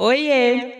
Oiê!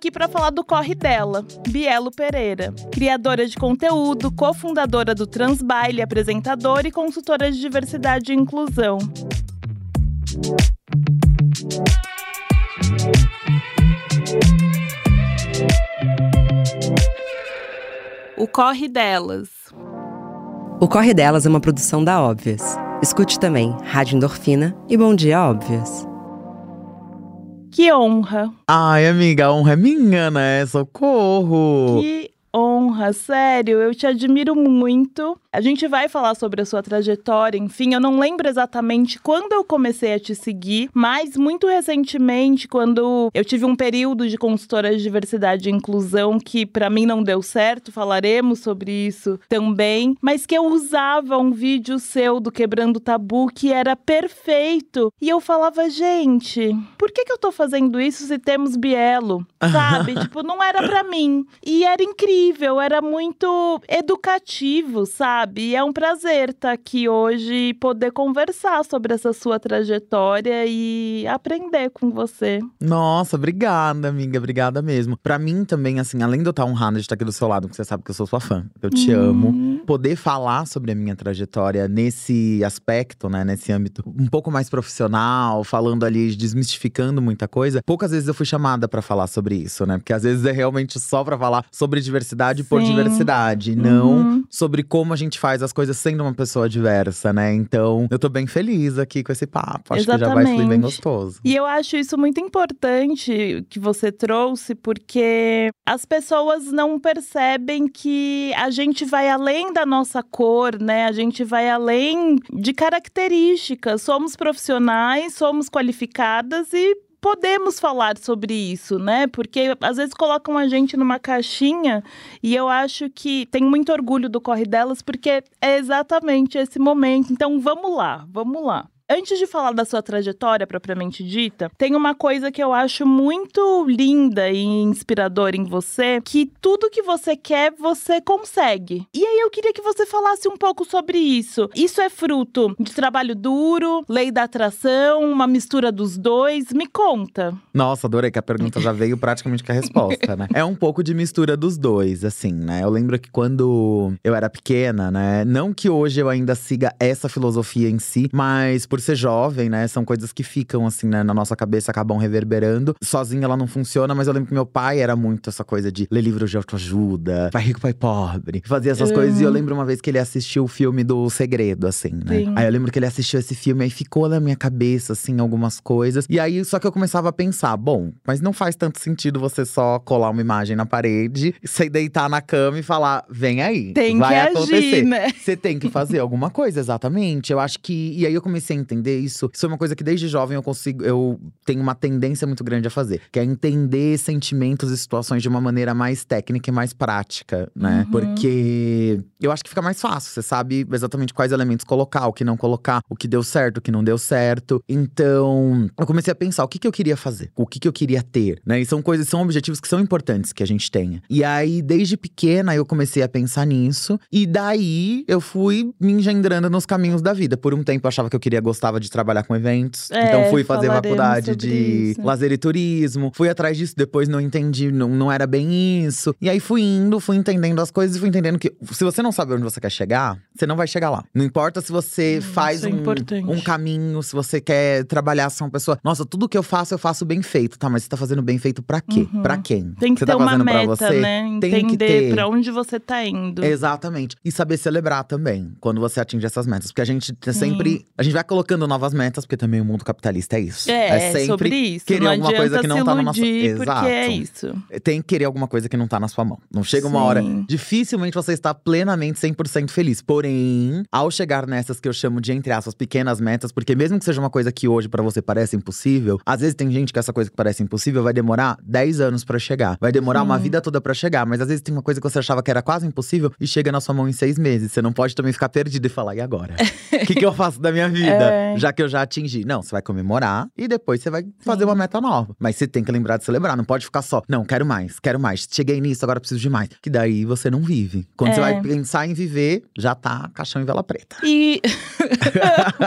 aqui para falar do corre dela, Bielo Pereira, criadora de conteúdo, cofundadora do Transbaile, apresentadora e consultora de diversidade e inclusão. O Corre Delas. O Corre Delas é uma produção da Óbvias. Escute também Rádio Endorfina e Bom Dia Óbvias. Que honra. Ai, amiga, a honra é minha, né? Socorro. Que honra, sério, eu te admiro muito. A gente vai falar sobre a sua trajetória, enfim, eu não lembro exatamente quando eu comecei a te seguir, mas muito recentemente, quando eu tive um período de consultora de diversidade e inclusão que para mim não deu certo, falaremos sobre isso também, mas que eu usava um vídeo seu do Quebrando Tabu que era perfeito. E eu falava, gente, por que que eu tô fazendo isso se temos Bielo? Sabe? tipo, não era para mim. E era incrível, era muito educativo, sabe? sabe? E é um prazer estar tá aqui hoje e poder conversar sobre essa sua trajetória e aprender com você. Nossa, obrigada, amiga. Obrigada mesmo. Para mim também, assim, além de eu estar honrada de estar aqui do seu lado, porque você sabe que eu sou sua fã, eu te uhum. amo. Poder falar sobre a minha trajetória nesse aspecto, né? Nesse âmbito um pouco mais profissional, falando ali, desmistificando muita coisa. Poucas vezes eu fui chamada para falar sobre isso, né? Porque às vezes é realmente só para falar sobre diversidade Sim. por diversidade, uhum. não sobre como a gente gente faz as coisas sendo uma pessoa diversa, né? Então, eu tô bem feliz aqui com esse papo. Acho Exatamente. que já vai fluir bem gostoso. E eu acho isso muito importante que você trouxe, porque as pessoas não percebem que a gente vai além da nossa cor, né? A gente vai além de características. Somos profissionais, somos qualificadas e podemos falar sobre isso, né? Porque às vezes colocam a gente numa caixinha e eu acho que tem muito orgulho do corre delas porque é exatamente esse momento. Então vamos lá, vamos lá. Antes de falar da sua trajetória propriamente dita, tem uma coisa que eu acho muito linda e inspiradora em você, que tudo que você quer, você consegue. E aí eu queria que você falasse um pouco sobre isso. Isso é fruto de trabalho duro, lei da atração, uma mistura dos dois? Me conta. Nossa, adorei que a pergunta já veio praticamente com a resposta, né? É um pouco de mistura dos dois, assim, né? Eu lembro que quando eu era pequena, né? Não que hoje eu ainda siga essa filosofia em si, mas por ser jovem, né? São coisas que ficam assim, né, na nossa cabeça, acabam reverberando. Sozinha ela não funciona, mas eu lembro que meu pai era muito essa coisa de ler livros de autoajuda, pai rico, pai pobre, fazia essas uhum. coisas. E eu lembro uma vez que ele assistiu o filme do Segredo, assim, né? Sim. Aí eu lembro que ele assistiu esse filme, aí ficou na minha cabeça, assim, algumas coisas. E aí, só que eu começava a pensar, bom, mas não faz tanto sentido você só colar uma imagem na parede, você deitar na cama e falar, vem aí. Tem vai que acontecer. agir, né? Você tem que fazer alguma coisa, exatamente. Eu acho que. E aí eu comecei a entender isso. Isso é uma coisa que desde jovem eu consigo, eu tenho uma tendência muito grande a fazer, que é entender sentimentos e situações de uma maneira mais técnica e mais prática, né? Uhum. Porque eu acho que fica mais fácil, você sabe exatamente quais elementos colocar, o que não colocar, o que deu certo, o que não deu certo. Então, eu comecei a pensar o que, que eu queria fazer, o que, que eu queria ter, né? E são coisas, são objetivos que são importantes que a gente tenha. E aí, desde pequena, eu comecei a pensar nisso, e daí eu fui me engendrando nos caminhos da vida. Por um tempo eu achava que eu queria gostava de trabalhar com eventos. É, então fui fazer faculdade de isso. lazer e turismo. Fui atrás disso, depois não entendi, não, não era bem isso. E aí fui indo, fui entendendo as coisas e fui entendendo que se você não sabe onde você quer chegar, você não vai chegar lá. Não importa se você hum, faz é um, um, caminho, se você quer trabalhar se uma pessoa. Nossa, tudo que eu faço, eu faço bem feito. Tá, mas você tá fazendo bem feito pra quê? Uhum. Pra quem? Tem que você ter tá uma meta, né? Tem Entender que ter. pra onde você tá indo. Exatamente. E saber celebrar também, quando você atinge essas metas. Porque a gente sempre. A gente vai colocando colocando novas metas, porque também o mundo capitalista é isso. É, é sobre isso. Querer não alguma coisa que não tá na nossa. Exato. é isso. Tem que querer alguma coisa que não tá na sua mão. Não chega uma Sim. hora. Dificilmente você está plenamente 100% feliz. Porém, ao chegar nessas que eu chamo de, entre aspas, pequenas metas, porque mesmo que seja uma coisa que hoje para você parece impossível, às vezes tem gente que essa coisa que parece impossível vai demorar 10 anos para chegar. Vai demorar Sim. uma vida toda para chegar. Mas às vezes tem uma coisa que você achava que era quase impossível e chega na sua mão em seis meses. Você não pode também ficar perdido e falar, e agora? O que, que eu faço da minha vida? É. Já que eu já atingi. Não, você vai comemorar e depois você vai fazer Sim. uma meta nova. Mas você tem que lembrar de celebrar. Não pode ficar só, não, quero mais, quero mais. Cheguei nisso, agora preciso de mais. Que daí você não vive. Quando é. você vai pensar em viver, já tá caixão em vela preta. E.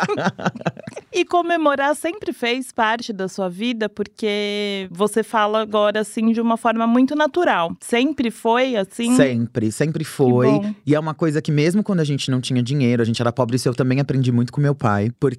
e comemorar sempre fez parte da sua vida, porque você fala agora assim de uma forma muito natural. Sempre foi assim? Sempre, sempre foi. E é uma coisa que, mesmo quando a gente não tinha dinheiro, a gente era pobre, isso eu também aprendi muito com meu pai, porque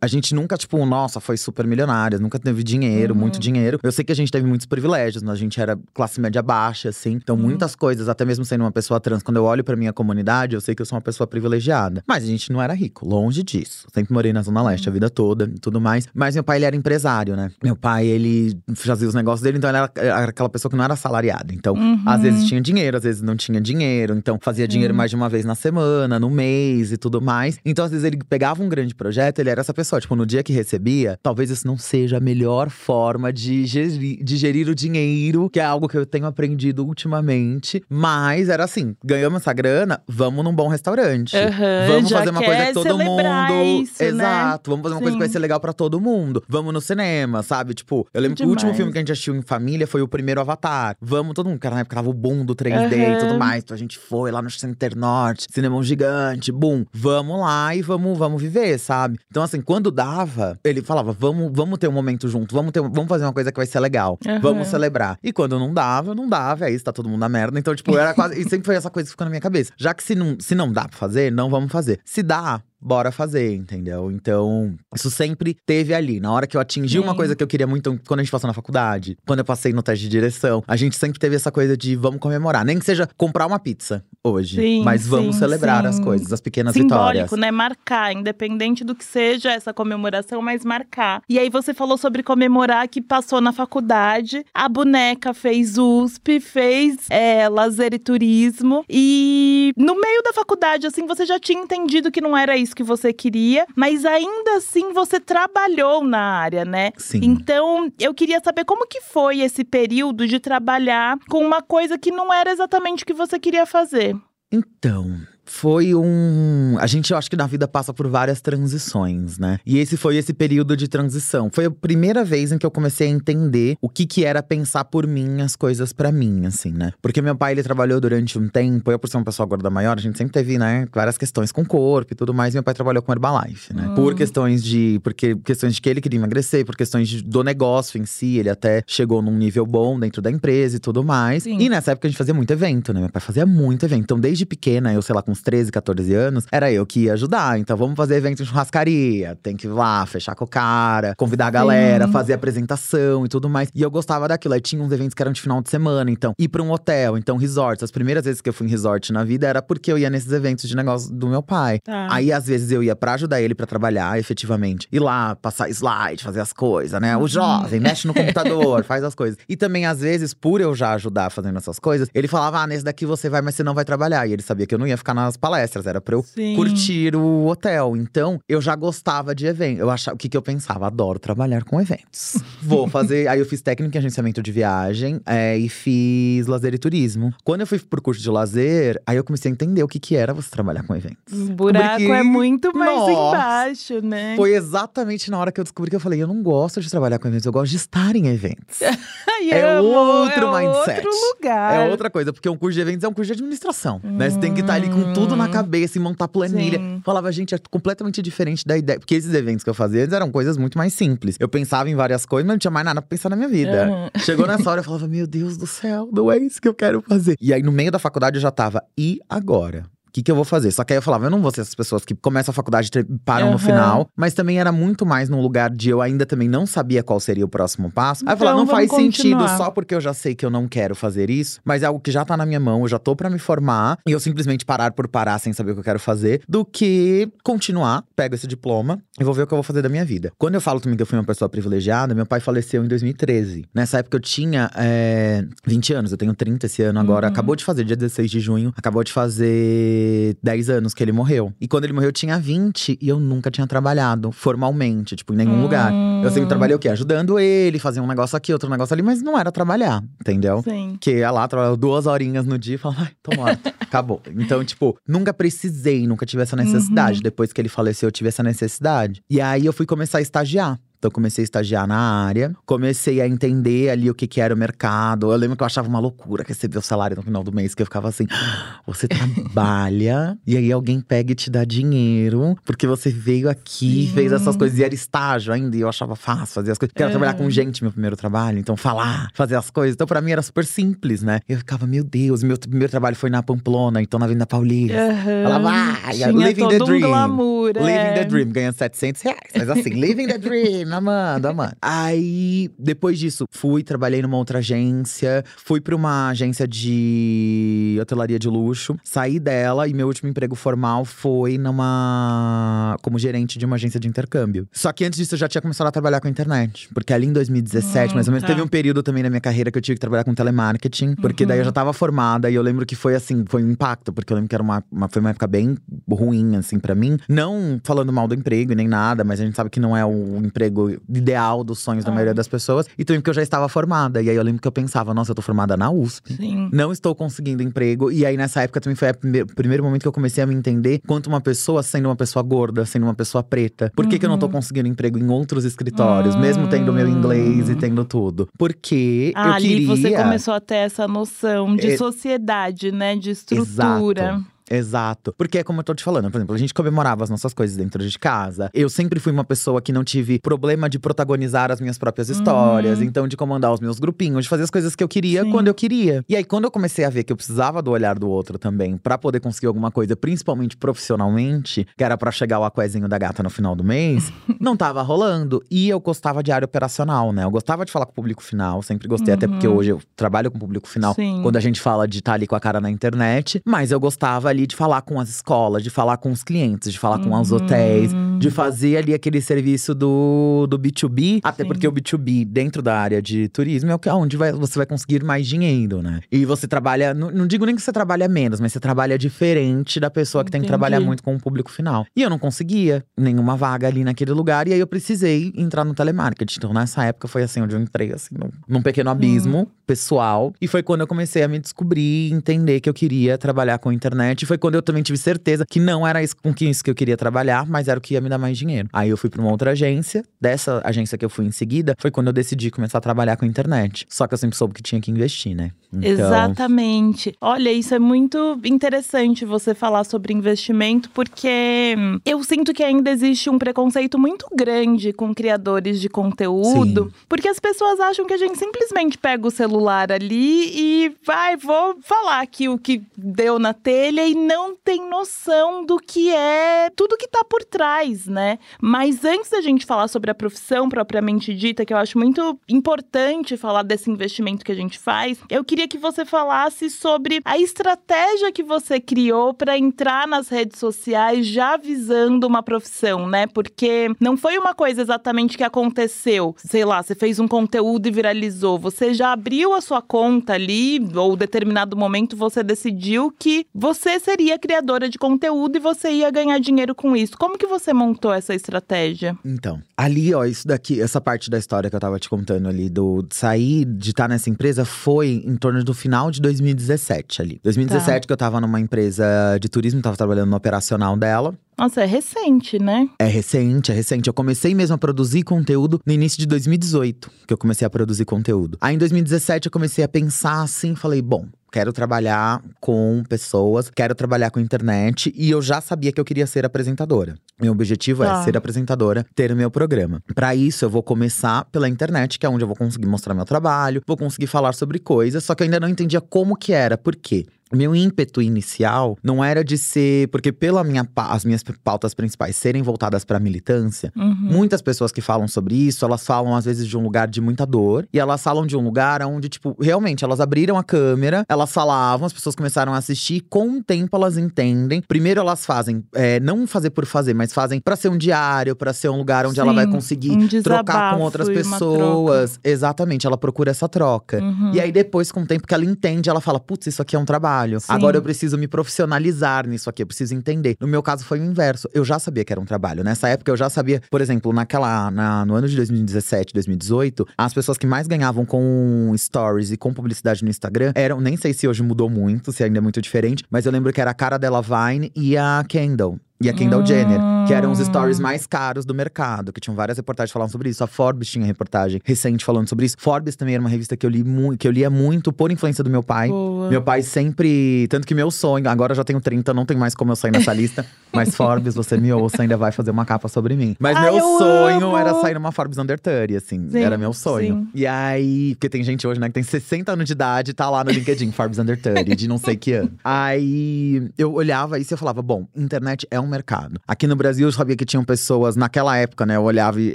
a gente nunca, tipo, nossa, foi super milionária, nunca teve dinheiro, uhum. muito dinheiro. Eu sei que a gente teve muitos privilégios, a gente era classe média baixa, assim. Então, uhum. muitas coisas, até mesmo sendo uma pessoa trans, quando eu olho pra minha comunidade, eu sei que eu sou uma pessoa privilegiada. Mas a gente não era rico, longe disso. Sempre morei na Zona Leste uhum. a vida toda e tudo mais. Mas meu pai, ele era empresário, né? Meu pai, ele fazia os negócios dele, então ele era, era aquela pessoa que não era assalariada. Então, uhum. às vezes tinha dinheiro, às vezes não tinha dinheiro. Então, fazia dinheiro mais de uma vez na semana, no mês e tudo mais. Então, às vezes ele pegava um grande projeto, ele era essa pessoa. Tipo, no dia que recebia, talvez isso não seja a melhor forma de gerir, de gerir o dinheiro, que é algo que eu tenho aprendido ultimamente. Mas era assim: ganhamos essa grana, vamos num bom restaurante. Uhum, vamos fazer uma coisa que todo mundo. Isso, né? Exato, vamos fazer uma Sim. coisa que vai ser legal para todo mundo. Vamos no cinema, sabe? Tipo, eu lembro Demais. que o último filme que a gente assistiu em família foi o primeiro Avatar. Vamos, todo mundo, cara, na época tava o boom do 3D uhum. e tudo mais. Então a gente foi lá no Center Norte, cinemão gigante, boom. Vamos lá e vamos, vamos viver, sabe? Então, assim, quando dava, ele falava: vamos, vamos ter um momento junto, vamos, ter, vamos fazer uma coisa que vai ser legal, uhum. vamos celebrar. E quando não dava, não dava, aí está todo mundo na merda. Então, tipo, era quase. e sempre foi essa coisa que ficou na minha cabeça. Já que se não, se não dá pra fazer, não vamos fazer. Se dá, bora fazer, entendeu? Então, isso sempre teve ali. Na hora que eu atingi Sim. uma coisa que eu queria muito, quando a gente passou na faculdade, quando eu passei no teste de direção, a gente sempre teve essa coisa de vamos comemorar. Nem que seja comprar uma pizza hoje. Sim, mas vamos sim, celebrar sim. as coisas, as pequenas Simbólico, vitórias. né? Marcar, independente do que seja essa comemoração, mas marcar. E aí você falou sobre comemorar que passou na faculdade, a boneca fez USP, fez é, lazer e turismo. E no meio da faculdade, assim, você já tinha entendido que não era isso que você queria, mas ainda assim você trabalhou na área, né? Sim. Então, eu queria saber como que foi esse período de trabalhar com uma coisa que não era exatamente o que você queria fazer. Então, foi um. A gente, eu acho que na vida passa por várias transições, né? E esse foi esse período de transição. Foi a primeira vez em que eu comecei a entender o que, que era pensar por mim as coisas para mim, assim, né? Porque meu pai, ele trabalhou durante um tempo, eu, por ser uma pessoa gorda maior, a gente sempre teve, né, várias questões com o corpo e tudo mais. E meu pai trabalhou com Herbalife, né? Hum. Por questões de. Porque questões de que ele queria emagrecer, por questões de, do negócio em si, ele até chegou num nível bom dentro da empresa e tudo mais. Sim. E nessa época a gente fazia muito evento, né? Meu pai fazia muito evento. Então, desde pequena, eu, sei lá, com uns 13, 14 anos, era eu que ia ajudar. Então vamos fazer evento em churrascaria. Tem que ir lá, fechar com o cara, convidar a galera, Sim. fazer apresentação e tudo mais. E eu gostava daquilo. Aí tinha uns eventos que eram de final de semana, então ir pra um hotel, então resorts. As primeiras vezes que eu fui em resort na vida era porque eu ia nesses eventos de negócio do meu pai. Tá. Aí às vezes eu ia para ajudar ele para trabalhar efetivamente. Ir lá, passar slide, fazer as coisas, né? O uhum. jovem mexe no computador, faz as coisas. E também às vezes, por eu já ajudar fazendo essas coisas, ele falava: "Ah, nesse daqui você vai, mas você não vai trabalhar". E ele sabia que eu não ia ficar nas palestras era pra eu Sim. curtir o hotel. Então, eu já gostava de eventos. Eu achava, o que, que eu pensava? Adoro trabalhar com eventos. Vou fazer. aí eu fiz técnico em agenciamento de viagem é, e fiz lazer e turismo. Quando eu fui pro curso de lazer, aí eu comecei a entender o que, que era você trabalhar com eventos. O buraco Porque, é muito mais nossa, embaixo, né? Foi exatamente na hora que eu descobri que eu falei: eu não gosto de trabalhar com eventos, eu gosto de estar em eventos. é outro é mindset. Outro lugar. É outra coisa, porque um curso de eventos é um curso de administração. Hum. Né? Você tem que estar ali com tudo na cabeça e montar planilha. Sim. Falava, gente, é completamente diferente da ideia. Porque esses eventos que eu fazia eles eram coisas muito mais simples. Eu pensava em várias coisas, mas não tinha mais nada pra pensar na minha vida. Uhum. Chegou nessa hora, eu falava, meu Deus do céu, não é isso que eu quero fazer. E aí, no meio da faculdade, eu já tava, e agora? Que, que eu vou fazer? Só que aí eu falava, eu não vou ser essas pessoas que começam a faculdade e param Aham. no final. Mas também era muito mais num lugar de eu ainda também não sabia qual seria o próximo passo. Aí eu falava, Então, não faz vamos sentido continuar. só porque eu já sei que eu não quero fazer isso. Mas é algo que já tá na minha mão, eu já tô pra me formar. E eu simplesmente parar por parar sem saber o que eu quero fazer. Do que continuar, pego esse diploma e vou ver o que eu vou fazer da minha vida. Quando eu falo também que eu fui uma pessoa privilegiada, meu pai faleceu em 2013. Nessa época eu tinha é, 20 anos, eu tenho 30 esse ano agora. Uhum. Acabou de fazer, dia 16 de junho, acabou de fazer 10 anos que ele morreu. E quando ele morreu eu tinha 20 e eu nunca tinha trabalhado formalmente, tipo, em nenhum lugar. Eu sempre trabalhei o quê? Ajudando ele, fazia um negócio aqui, outro negócio ali, mas não era trabalhar, entendeu? Sim. Que ia lá, trabalhava duas horinhas no dia e falava, ai, tô morta, acabou. Então, tipo, nunca precisei, nunca tive essa necessidade. Depois que ele faleceu, eu tive essa necessidade. E aí eu fui começar a estagiar. Então, eu comecei a estagiar na área, comecei a entender ali o que, que era o mercado. Eu lembro que eu achava uma loucura receber o salário no final do mês, que eu ficava assim: "Ah, você trabalha e aí alguém pega e te dá dinheiro, porque você veio aqui, Sim. fez essas coisas, e era estágio ainda, e eu achava fácil fazer as coisas. Quero É. trabalhar com gente, meu primeiro trabalho, então falar, fazer as coisas. Então, pra mim era super simples, né? Eu ficava, meu Deus, meu primeiro trabalho foi na Pamplona, então na Avenida Paulista. Aham. Falava, ah, Tinha living todo the um dream. glamour, Living é. the Dream, ganhando 700 reais. Mas assim, Living the Dream, amando, amando. Aí, depois disso, fui, trabalhei numa outra agência. Fui pra uma agência de hotelaria de luxo. Saí dela e meu último emprego formal foi numa… Como gerente de uma agência de intercâmbio. Só que antes disso, eu já tinha começado a trabalhar com a internet. Porque ali em 2017, Hum, mais ou menos, tá. teve um período também na minha carreira que eu tive que trabalhar com telemarketing. Porque daí eu já tava formada e eu lembro que foi assim, foi um impacto. Porque eu lembro que era uma, uma- foi uma época bem ruim, assim, pra mim. Não falando mal do emprego e nem nada, mas a gente sabe que não é o emprego ideal dos sonhos da Ah. maioria das pessoas. E também porque eu já estava formada. E aí eu lembro que eu pensava, nossa, eu tô formada na USP. Sim. Não estou conseguindo emprego. E aí, nessa época, também foi o primeiro momento que eu comecei a me entender quanto uma pessoa, sendo uma pessoa gorda, sendo uma pessoa preta, por que, que eu não tô conseguindo emprego em outros escritórios, mesmo tendo meu inglês e tendo tudo? Porque Ah, eu ali queria. você começou a ter essa noção de É- sociedade, né? De estrutura. Exato. Exato. Porque é como eu tô te falando, por exemplo, a gente comemorava as nossas coisas dentro de casa. Eu sempre fui uma pessoa que não tive problema de protagonizar as minhas próprias histórias, então de comandar os meus grupinhos, de fazer as coisas que eu queria Sim. quando eu queria. E aí, quando eu comecei a ver que eu precisava do olhar do outro também pra poder conseguir alguma coisa, principalmente profissionalmente, que era pra chegar o aquezinho da gata no final do mês, não tava rolando. E eu gostava de área operacional, né? Eu gostava de falar com o público final, sempre gostei, até porque hoje eu trabalho com o público final Sim. quando a gente fala de estar ali com a cara na internet. Mas eu gostava ali de falar com as escolas, de falar com os clientes, de falar com os hotéis, de fazer ali aquele serviço do, do B2B. Até Sim. porque o B2B, dentro da área de turismo, é que- onde vai, você vai conseguir mais dinheiro, né? E você trabalha, não, não digo nem que você trabalha menos, mas você trabalha diferente da pessoa que tem que trabalhar muito com o público final. E eu não conseguia nenhuma vaga ali naquele lugar, e aí eu precisei entrar no telemarketing. Então nessa época foi assim, onde eu entrei, assim, num, num pequeno abismo pessoal. E foi quando eu comecei a me descobrir, entender que eu queria trabalhar com internet. Foi quando eu também tive certeza que não era isso, com isso que eu queria trabalhar, mas era o que ia me dar mais dinheiro. Aí eu fui pra uma outra agência. Dessa agência que eu fui em seguida, foi quando eu decidi começar a trabalhar com internet. Só que eu sempre soube que tinha que investir, né? Então, Exatamente. Olha, isso é muito interessante você falar sobre investimento, porque eu sinto que ainda existe um preconceito muito grande com criadores de conteúdo, Sim. porque as pessoas acham que a gente simplesmente pega o celular ali e vai, vou falar aqui o que deu na telha e não tem noção do que é tudo que tá por trás, né? Mas antes da gente falar sobre a profissão propriamente dita, que eu acho muito importante falar desse investimento que a gente faz, eu queria que você falasse sobre a estratégia que você criou para entrar nas redes sociais já visando uma profissão, né? Porque não foi uma coisa exatamente que aconteceu. Sei lá, você fez um conteúdo e viralizou. Você já abriu a sua conta ali, ou determinado momento você decidiu que você seria criadora de conteúdo e você ia ganhar dinheiro com isso. Como que você montou essa estratégia? Então, ali, ó, isso daqui, essa parte da história que eu tava te contando ali, do sair de estar nessa empresa, foi em torno do final de 2017 ali. 2017 que eu tava numa empresa de turismo, tava trabalhando no operacional dela. Nossa, é recente, né? É recente, é recente. Eu comecei mesmo a produzir conteúdo no início de 2018, que eu comecei a produzir conteúdo. Aí em 2017 eu comecei a pensar assim, falei, bom, quero trabalhar com pessoas, quero trabalhar com internet e eu já sabia que eu queria ser apresentadora. Meu objetivo Tá. é ser apresentadora, ter o meu programa. Pra isso eu vou começar pela internet, que é onde eu vou conseguir mostrar meu trabalho, vou conseguir falar sobre coisas, só que eu ainda não entendia como que era. Por quê? Meu ímpeto inicial não era de ser. Porque, pela minha, as minhas pautas principais serem voltadas pra militância, Uhum. muitas pessoas que falam sobre isso, elas falam às vezes de um lugar de muita dor. E elas falam de um lugar onde, tipo, realmente, elas abriram a câmera, elas falavam, as pessoas começaram a assistir. Com o tempo, elas entendem. Primeiro, elas fazem, é, não fazer por fazer, mas fazem pra ser um diário, pra ser um lugar onde ela vai Sim, conseguir um trocar com outras pessoas. Exatamente, ela procura essa troca. Uhum. E aí, depois, com o tempo que ela entende, ela fala: putz, isso aqui é um trabalho. Sim. Agora eu preciso me profissionalizar nisso aqui, eu preciso entender. No meu caso, foi o inverso. Eu já sabia que era um trabalho. Nessa época, eu já sabia, por exemplo, naquela. na- no ano de 2017, 2018, as pessoas que mais ganhavam com stories e com publicidade no Instagram eram. Nem sei se hoje mudou muito, se ainda é muito diferente, mas eu lembro que era a cara dela Vine e a Kendall. E a Kendall Hum. Jenner, que eram os stories mais caros do mercado, que tinham várias reportagens falando sobre isso. A Forbes tinha reportagem recente falando sobre isso. Forbes também era uma revista que eu li que eu lia muito por influência do meu pai. Boa. Meu pai sempre. Tanto que meu sonho, agora eu já tenho 30, não tem mais como eu sair nessa lista. Mas Forbes, você me ouça, ainda vai fazer uma capa sobre mim. Mas Ai, meu eu sonho amo! era sair numa Forbes Under 30, assim. Sim, era meu sonho. sim. E aí, porque tem gente hoje, né, que tem 60 anos de idade e tá lá no LinkedIn, Forbes Under 30, de não sei que ano. Aí eu olhava isso e eu falava: bom, internet é um mercado. Aqui no Brasil eu sabia que tinham pessoas, naquela época, né, eu olhava e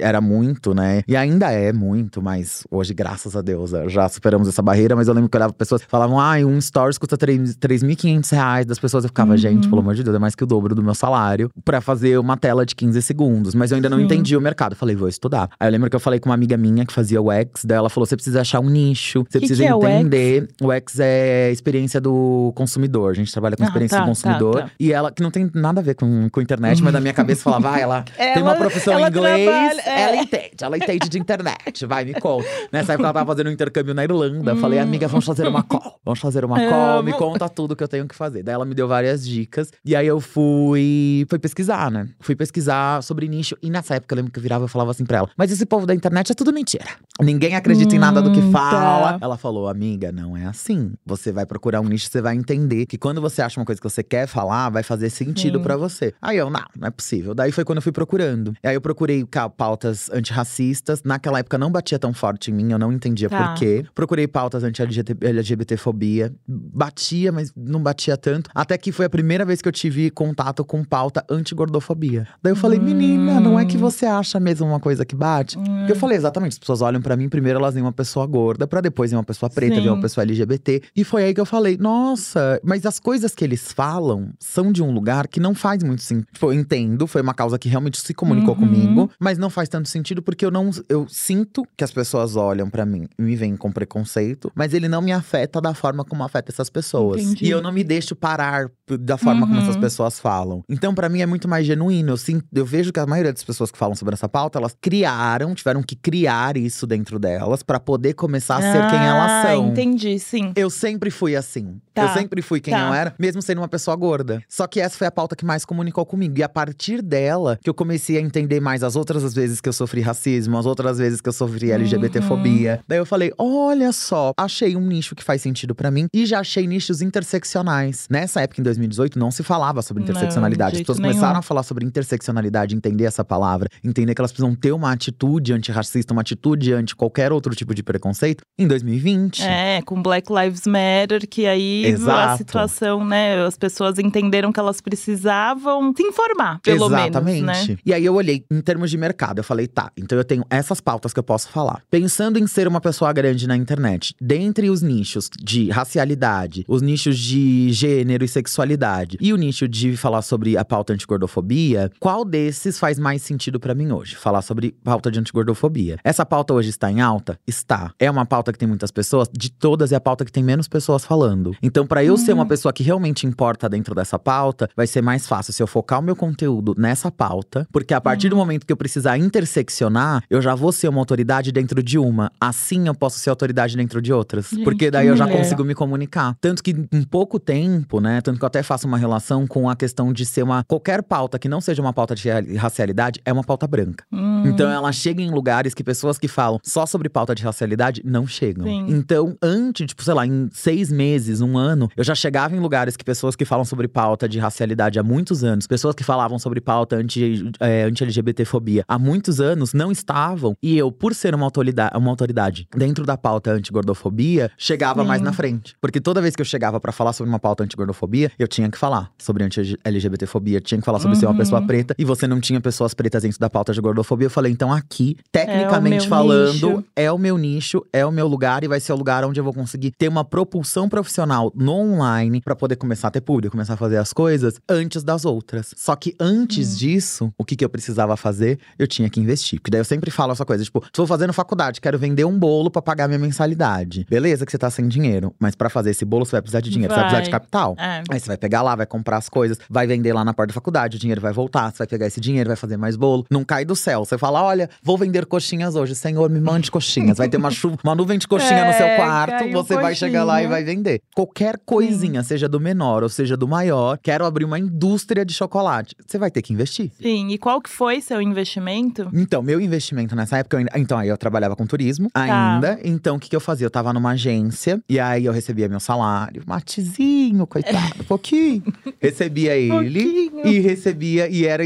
era muito, né? E ainda é muito, mas hoje, graças a Deus, já superamos essa barreira. Mas eu lembro que eu olhava pessoas falavam: ah, um stories custa 3 3.500 reais. Das pessoas eu ficava, gente, pelo amor de Deus, é mais que o dobro do meu salário pra fazer uma tela de 15 segundos. Mas eu ainda não Sim. entendia o mercado. Eu falei, vou estudar. Aí eu lembro que eu falei com uma amiga minha que fazia o X, daí ela falou: você precisa achar um nicho, você Que precisa que é entender. O X é experiência do consumidor. A gente trabalha com Ah, experiência tá, do consumidor. tá, tá. E ela, que não tem nada a ver com, com internet, mas na minha cabeça falava, ah, ela, tem uma Ela- profissão em ela inglês, trabalha- é. ela entende, ela entende de internet, vai, me conta. Nessa época ela tava fazendo um intercâmbio na Irlanda. Falei, amiga, vamos fazer uma call. Vamos fazer uma call, me conta tudo que eu tenho que fazer. Daí ela me deu várias dicas. E aí eu fui, fui pesquisar, né? Fui pesquisar sobre nicho. E nessa época eu lembro que eu virava e falava assim pra ela: Mas esse povo da internet é tudo mentira. Ninguém acredita em nada do que Hum, fala. tá. Ela falou, amiga, não é assim. Você vai procurar um nicho, você vai entender que quando você acha uma coisa que você quer falar, vai fazer sentido Sim. pra Aí eu, não, não é possível. Daí foi quando eu fui procurando. E aí eu procurei pautas antirracistas. Naquela época não batia tão forte em mim, eu não entendia Tá. por quê. Procurei pautas anti-LGBTfobia. Batia, mas não batia tanto. Até que foi a primeira vez que eu tive contato com pauta anti-gordofobia. Daí eu falei, menina, não é que você acha mesmo uma coisa que bate? Porque eu falei, exatamente, as pessoas olham pra mim, primeiro elas veem uma pessoa gorda, pra depois ver uma pessoa preta, Sim. ver uma pessoa LGBT. E foi aí que eu falei, nossa, mas as coisas que eles falam são de um lugar que não faz muito sentido. Tipo, eu entendo, foi uma causa que realmente se comunicou Uhum. comigo, mas não faz tanto sentido porque eu não eu sinto que as pessoas olham pra mim e me veem com preconceito, mas ele não me afeta da forma como afeta essas pessoas. Entendi. E eu não me deixo parar da forma como Uhum. essas pessoas falam. Então, pra mim é muito mais genuíno. Eu, sinto, eu vejo que a maioria das pessoas que falam sobre essa pauta, elas criaram, tiveram que criar isso dentro delas pra poder começar a ser quem elas Ah, são. entendi, sim. Eu sempre fui assim. Tá, Eu sempre fui quem tá. eu era, mesmo sendo uma pessoa gorda. Só que essa foi a pauta que mais comunicou comigo. E a partir dela, que eu comecei a entender mais as outras vezes que eu sofri racismo, as outras vezes que eu sofri LGBTfobia. Daí eu falei: olha só, achei um nicho que faz sentido pra mim. E já achei nichos interseccionais. Nessa época, em 2018, não se falava sobre interseccionalidade. de As pessoas nenhum. começaram a falar sobre interseccionalidade, entender essa palavra, entender que elas precisam ter uma atitude antirracista, uma atitude anti qualquer outro tipo de preconceito, em 2020. É, com Black Lives Matter, que aí a Exato. situação, né? As pessoas entenderam que elas precisavam se informar, pelo Exatamente. menos, né? E aí eu olhei em termos de mercado, eu falei, tá, então eu tenho essas pautas que eu posso falar. Pensando em ser uma pessoa grande na internet, dentre os nichos de racialidade, os nichos de gênero e sexualidade e o nicho de falar sobre a pauta antigordofobia, qual desses faz mais sentido pra mim hoje? Falar sobre pauta de antigordofobia. Essa pauta hoje está em alta? Está. É uma pauta que tem muitas pessoas, de todas é a pauta que tem menos pessoas falando. Então, pra eu ser uma pessoa que realmente importa dentro dessa pauta, vai ser mais fácil se eu focar o meu conteúdo nessa pauta, porque a partir do momento que eu precisar interseccionar, eu já vou ser uma autoridade dentro de uma. Assim eu posso ser autoridade dentro de outras. Gente, porque daí eu já mulher. consigo me comunicar. Tanto que em pouco tempo, né? Tanto que eu até faço uma relação com a questão de ser uma. Qualquer pauta que não seja uma pauta de racialidade é uma pauta branca. Hum, Então ela chega em lugares que pessoas que falam só sobre pauta de racialidade não chegam. Sim. Então, antes, tipo, sei lá, em seis meses, um ano, eu já chegava em lugares que pessoas que falam sobre pauta de racialidade há muitos anos anos, pessoas que falavam sobre pauta anti, é, anti-LGBTfobia há muitos anos não estavam. E eu, por ser uma autoridade, uma autoridade dentro da pauta anti-gordofobia, chegava Sim. mais na frente. Porque toda vez que eu chegava pra falar sobre uma pauta anti-gordofobia, eu tinha que falar sobre anti-LGBTfobia, tinha que falar sobre ser uma Uhum. pessoa preta. E você não tinha pessoas pretas dentro da pauta de gordofobia. Eu falei, então aqui, tecnicamente meu falando, nicho. é o meu nicho, é o meu lugar e vai ser o lugar onde eu vou conseguir ter uma propulsão profissional no online pra poder começar a ter público, começar a fazer as coisas antes das outras. Só que antes disso, o que, que eu precisava fazer? Eu tinha que investir. Porque daí eu sempre falo essa coisa, tipo, estou fazendo faculdade, quero vender um bolo pra pagar minha mensalidade. Beleza que você tá sem dinheiro, mas pra fazer esse bolo você vai precisar de dinheiro, você vai precisar de Vai. capital. É. Aí você vai pegar lá, vai comprar as coisas, vai vender lá na porta da faculdade, o dinheiro vai voltar, você vai pegar esse dinheiro, vai fazer mais bolo. Não cai do céu. Você fala: olha, vou vender coxinhas hoje, Senhor, me mande coxinhas. Vai ter uma, chuva, uma nuvem de coxinha no seu É, quarto, você vai chegar lá e vai vender. Qualquer coisinha, seja do menor ou seja do maior, quero abrir uma indústria de chocolate. Você vai ter que investir. Sim, e qual que foi seu investimento? Então, meu investimento nessa época, eu ainda- então aí eu trabalhava com turismo Tá. ainda. Então, o que, que eu fazia? Eu tava numa agência e aí eu recebia meu salário, matezinho, coitado, pouquinho. recebia ele Pouquinho. e recebia, e era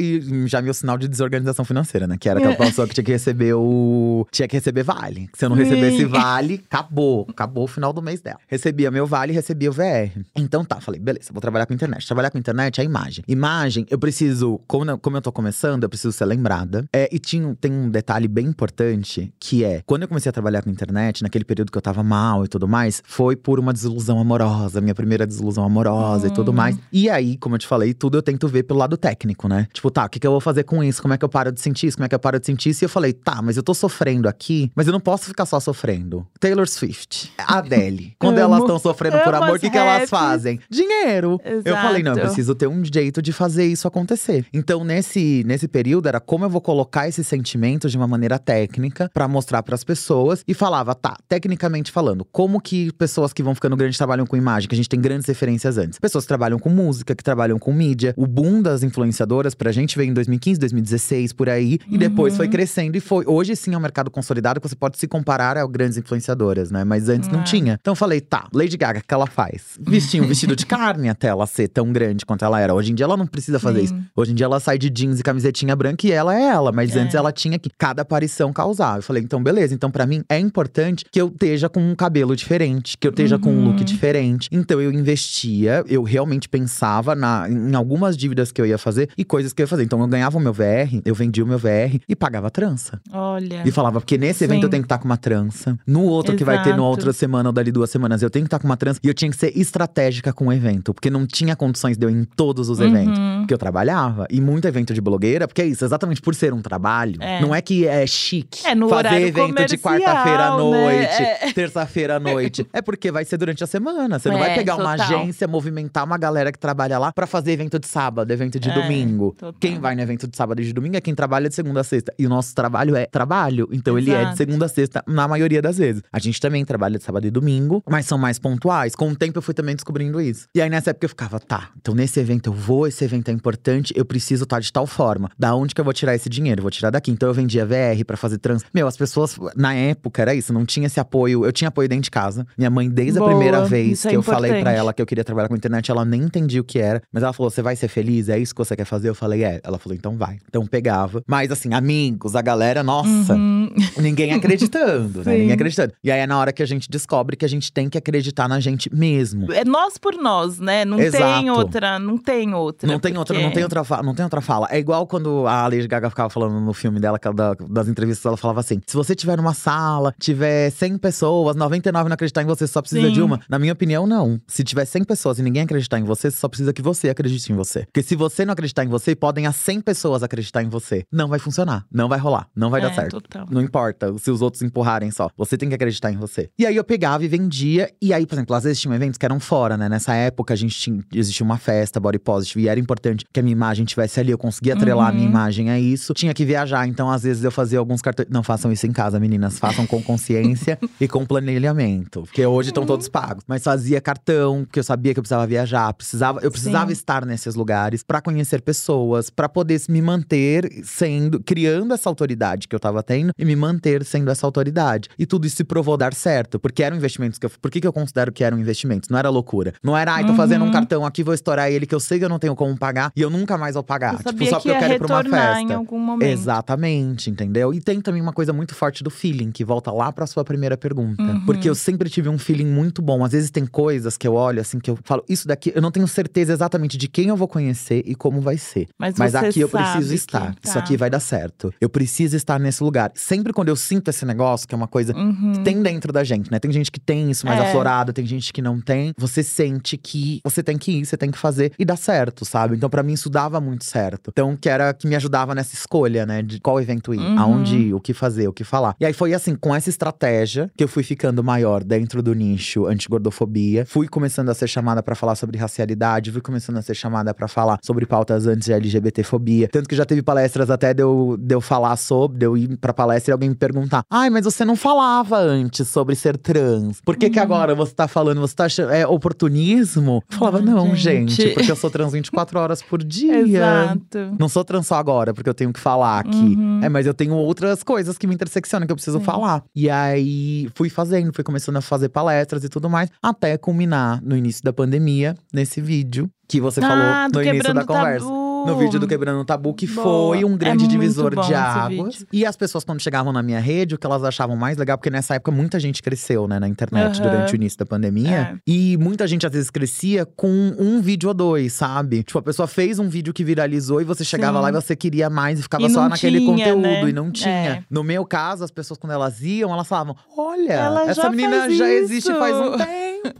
já meu sinal de desorganização financeira, né? Que era aquela pessoa que tinha que receber o. Tinha que receber vale. Se eu não recebesse vale, acabou. Acabou o final do mês dela. Recebia meu vale recebia o VR. Então tá, falei, beleza, vou trabalhar com internet. Trabalhar com internet é imagem. Imagem, eu preciso, como, eu- como eu tô começando, eu preciso ser lembrada. É, e tinha, tem um detalhe bem importante, que é, quando eu comecei a trabalhar com internet, naquele período que eu tava mal e tudo mais, foi por uma desilusão amorosa, minha primeira desilusão amorosa e tudo Hum. mais. E aí, como eu te falei, tudo eu tento ver pelo lado técnico, né? Tipo, tá, o que, que eu vou fazer com isso? Como é que eu paro de sentir isso? Como é que eu paro de sentir isso? E eu falei, tá, mas eu tô sofrendo aqui, mas eu não posso ficar só sofrendo. Taylor Swift, Adele. Quando Amo. elas estão sofrendo por Amo amor, o que, que elas fazem? Dinheiro. Eu falei, não, eu Exato. preciso ter um jeito de fazer isso acontecer. Então, nesse, nesse período, era como eu vou colocar esses sentimentos de uma maneira técnica pra mostrar pras pessoas. E falava, tá, tecnicamente falando, como que pessoas que vão ficando grandes trabalham com imagem, que a gente tem grandes referências antes. Pessoas que trabalham com música, que trabalham com mídia. O boom das influenciadoras pra gente veio em 2015, 2016, por aí. E depois Uhum. foi crescendo e foi. Hoje sim é um mercado consolidado que você pode se comparar a grandes influenciadoras, né? Mas antes não É. tinha. Então eu falei, tá, Lady Gaga, o que ela faz? Vestir um vestido de carne até ela ser tão grande quanto ela era. Hoje em dia ela não precisa fazer Sim. isso. Hoje em dia ela sai de jeans e camisetinha branca e ela é ela. Mas É. antes ela tinha que cada aparição causar. Eu falei, então beleza. Então pra mim é importante que eu esteja com um cabelo diferente, que eu esteja com um look Uhum. diferente. Então eu investia, eu realmente pensava na, em algumas dívidas que eu ia fazer e coisas que eu ia fazer. Então eu ganhava o meu VR, eu vendia o meu VR e pagava trança. Olha. E falava, porque nesse evento Sim. eu tenho que estar com uma trança. No outro que vai ter, Exato. na outra semana ou dali duas semanas, eu tenho que estar com uma trança. E eu tinha que ser estratégica com o evento. Porque não tinha condições de eu ir em todos os eventos. Uhum. Porque eu trabalhava. E muito evento de blogueira, porque é isso, exatamente por ser um trabalho. É. Não é que é chique É, no fazer evento de quarta-feira à né? noite, É. terça-feira à noite. é porque vai ser durante a semana. Você não vai É, pegar uma total. agência, movimentar uma galera que trabalha lá pra fazer evento de sábado, evento de É, domingo. total. Quem vai no evento de sábado e de domingo é quem trabalha de segunda a sexta. E o nosso trabalho é trabalho. Então ele é de Exato. segunda a sexta, na maioria das vezes. A gente também trabalha de sábado e domingo, mas são mais pontuais. Com o tempo eu fui também descobrindo isso. E aí nessa época eu ficava, tá, então nesse evento eu vou, esse evento é importante, eu preciso estar de tal forma. Da onde que eu vou tirar esse dinheiro? Eu vou tirar daqui. Então eu vendia VR pra fazer trans. Meu, as pessoas, na época era isso, não tinha esse apoio. Eu tinha apoio dentro de casa. Minha mãe, desde Boa, a primeira vez é que eu falei pra importante. ela que eu queria trabalhar com internet, ela nem entendia o que era. Mas ela falou: você vai ser feliz? É isso que você quer fazer? Eu falei, é. Ela falou, então vai. Então pegava. Mas assim, amigos, a galera, nossa, Uhum. ninguém acreditando, né? Ninguém acreditando. E aí é na hora que a gente descobre que a gente tem que acreditar na gente mesmo. É nós por nós, né? Não tem Exato. outra, não tem outra. Não tem, outra, não, tem outra fa- não tem outra fala. É igual quando a Lady Gaga ficava falando no filme dela, da- das entrevistas, ela falava assim: se você tiver numa sala, tiver 100 pessoas, 99 não acreditar em você, você só precisa Sim. de uma. Na minha opinião, não. Se tiver 100 pessoas e ninguém acreditar em você, você só precisa que você acredite em você. Porque se você não acreditar em você, podem as 100 pessoas acreditar em você. Não vai funcionar, não vai rolar, não vai É, dar certo. total. Não importa se os outros empurrarem só. Você tem que acreditar em você. E aí eu pegava e vendia. E aí, por exemplo, às vezes tinham eventos que eram fora, né? Nessa época a gente tinha, existia uma festa body positive e era importante que a minha imagem tivesse ali. Eu conseguia atrelar a minha Uhum. imagem a isso. Tinha que viajar, então às vezes eu fazia alguns cartões. Não façam isso em casa, meninas. Façam com consciência e com planejamento. Porque hoje estão todos pagos. Mas fazia cartão, porque eu sabia que eu precisava viajar. Precisava, eu precisava Sim. estar nesses lugares pra conhecer pessoas, pra poder me manter sendo, criando essa autoridade que eu tava tendo e me manter sendo essa autoridade. E tudo isso se provou dar certo, porque eram investimentos que eu. Por que, que eu considero que eram investimentos? Não era loucura. Não era, ai, tô fazendo um Uhum. cartão aqui, vou estourar ele, que eu sei que eu não tenho como pagar e eu nunca mais vou pagar. Eu tipo, só que porque eu ia quero ir pra uma festa. em algum momento. Exatamente, entendeu? E tem também uma coisa muito forte do feeling, que volta lá pra sua primeira pergunta. Uhum. Porque eu sempre tive um feeling muito bom. Às vezes tem coisas que eu olho assim, que eu falo, isso daqui, eu não tenho certeza exatamente de quem eu vou conhecer e como vai ser. Mas, Mas aqui eu preciso que estar. tá. Isso aqui vai dar certo. Eu preciso estar nesse lugar. Sempre quando eu sinto esse negócio, que é uma coisa Uhum. que tem dentro da gente, né? Tem gente que tem isso mais É. aflorado, tem gente que não tem. Você sente que você tem que ir, você tem que fazer e dá certo, sabe? Então, pra mim, isso dava muito certo. Então, que era que me ajudava nessa escolha, né? De qual evento ir, Uhum. aonde ir, o que fazer, o que falar. E aí foi assim, com essa estratégia, que eu fui ficando maior dentro do nicho antigordofobia. Fui começando a ser chamada pra falar sobre racialidade, fui começando a ser chamada pra falar sobre pautas antes de LGBTfobia. Tanto que já teve palestras até de eu, de eu falar sobre, de eu ir pra palestra e alguém me perguntar: Ai, mas você não falava antes sobre ser trans. Por que, que Uhum. agora você tá falando? Você tá achando. É oportunismo? Eu falava, Ai, não, gente. gente. porque eu sou trans 24 horas por dia. Exato. Não sou trans só agora, porque eu tenho que falar aqui. Uhum. É, mas eu tenho outras coisas que me interseccionam, que eu preciso Sim. falar. E aí, fui fazendo, fui começando a fazer palestras e tudo mais, até culminar no início da pandemia, nesse vídeo que você ah, falou do no início da conversa. No vídeo do Quebrando o Tabu, que Boa. foi um É grande muito divisor de águas. E as pessoas, quando chegavam na minha rede, o que elas achavam mais legal, porque nessa época muita gente cresceu, né, na internet Aham. durante o início da pandemia. É. E muita gente às vezes crescia com um vídeo ou dois, sabe? Tipo, a pessoa fez um vídeo que viralizou e você chegava Sim. lá e você queria mais e ficava E só naquele tinha, conteúdo né? e não tinha. É. No meu caso, as pessoas, quando elas iam, elas falavam: Olha, Ela essa menina já existe isso." faz um tempo.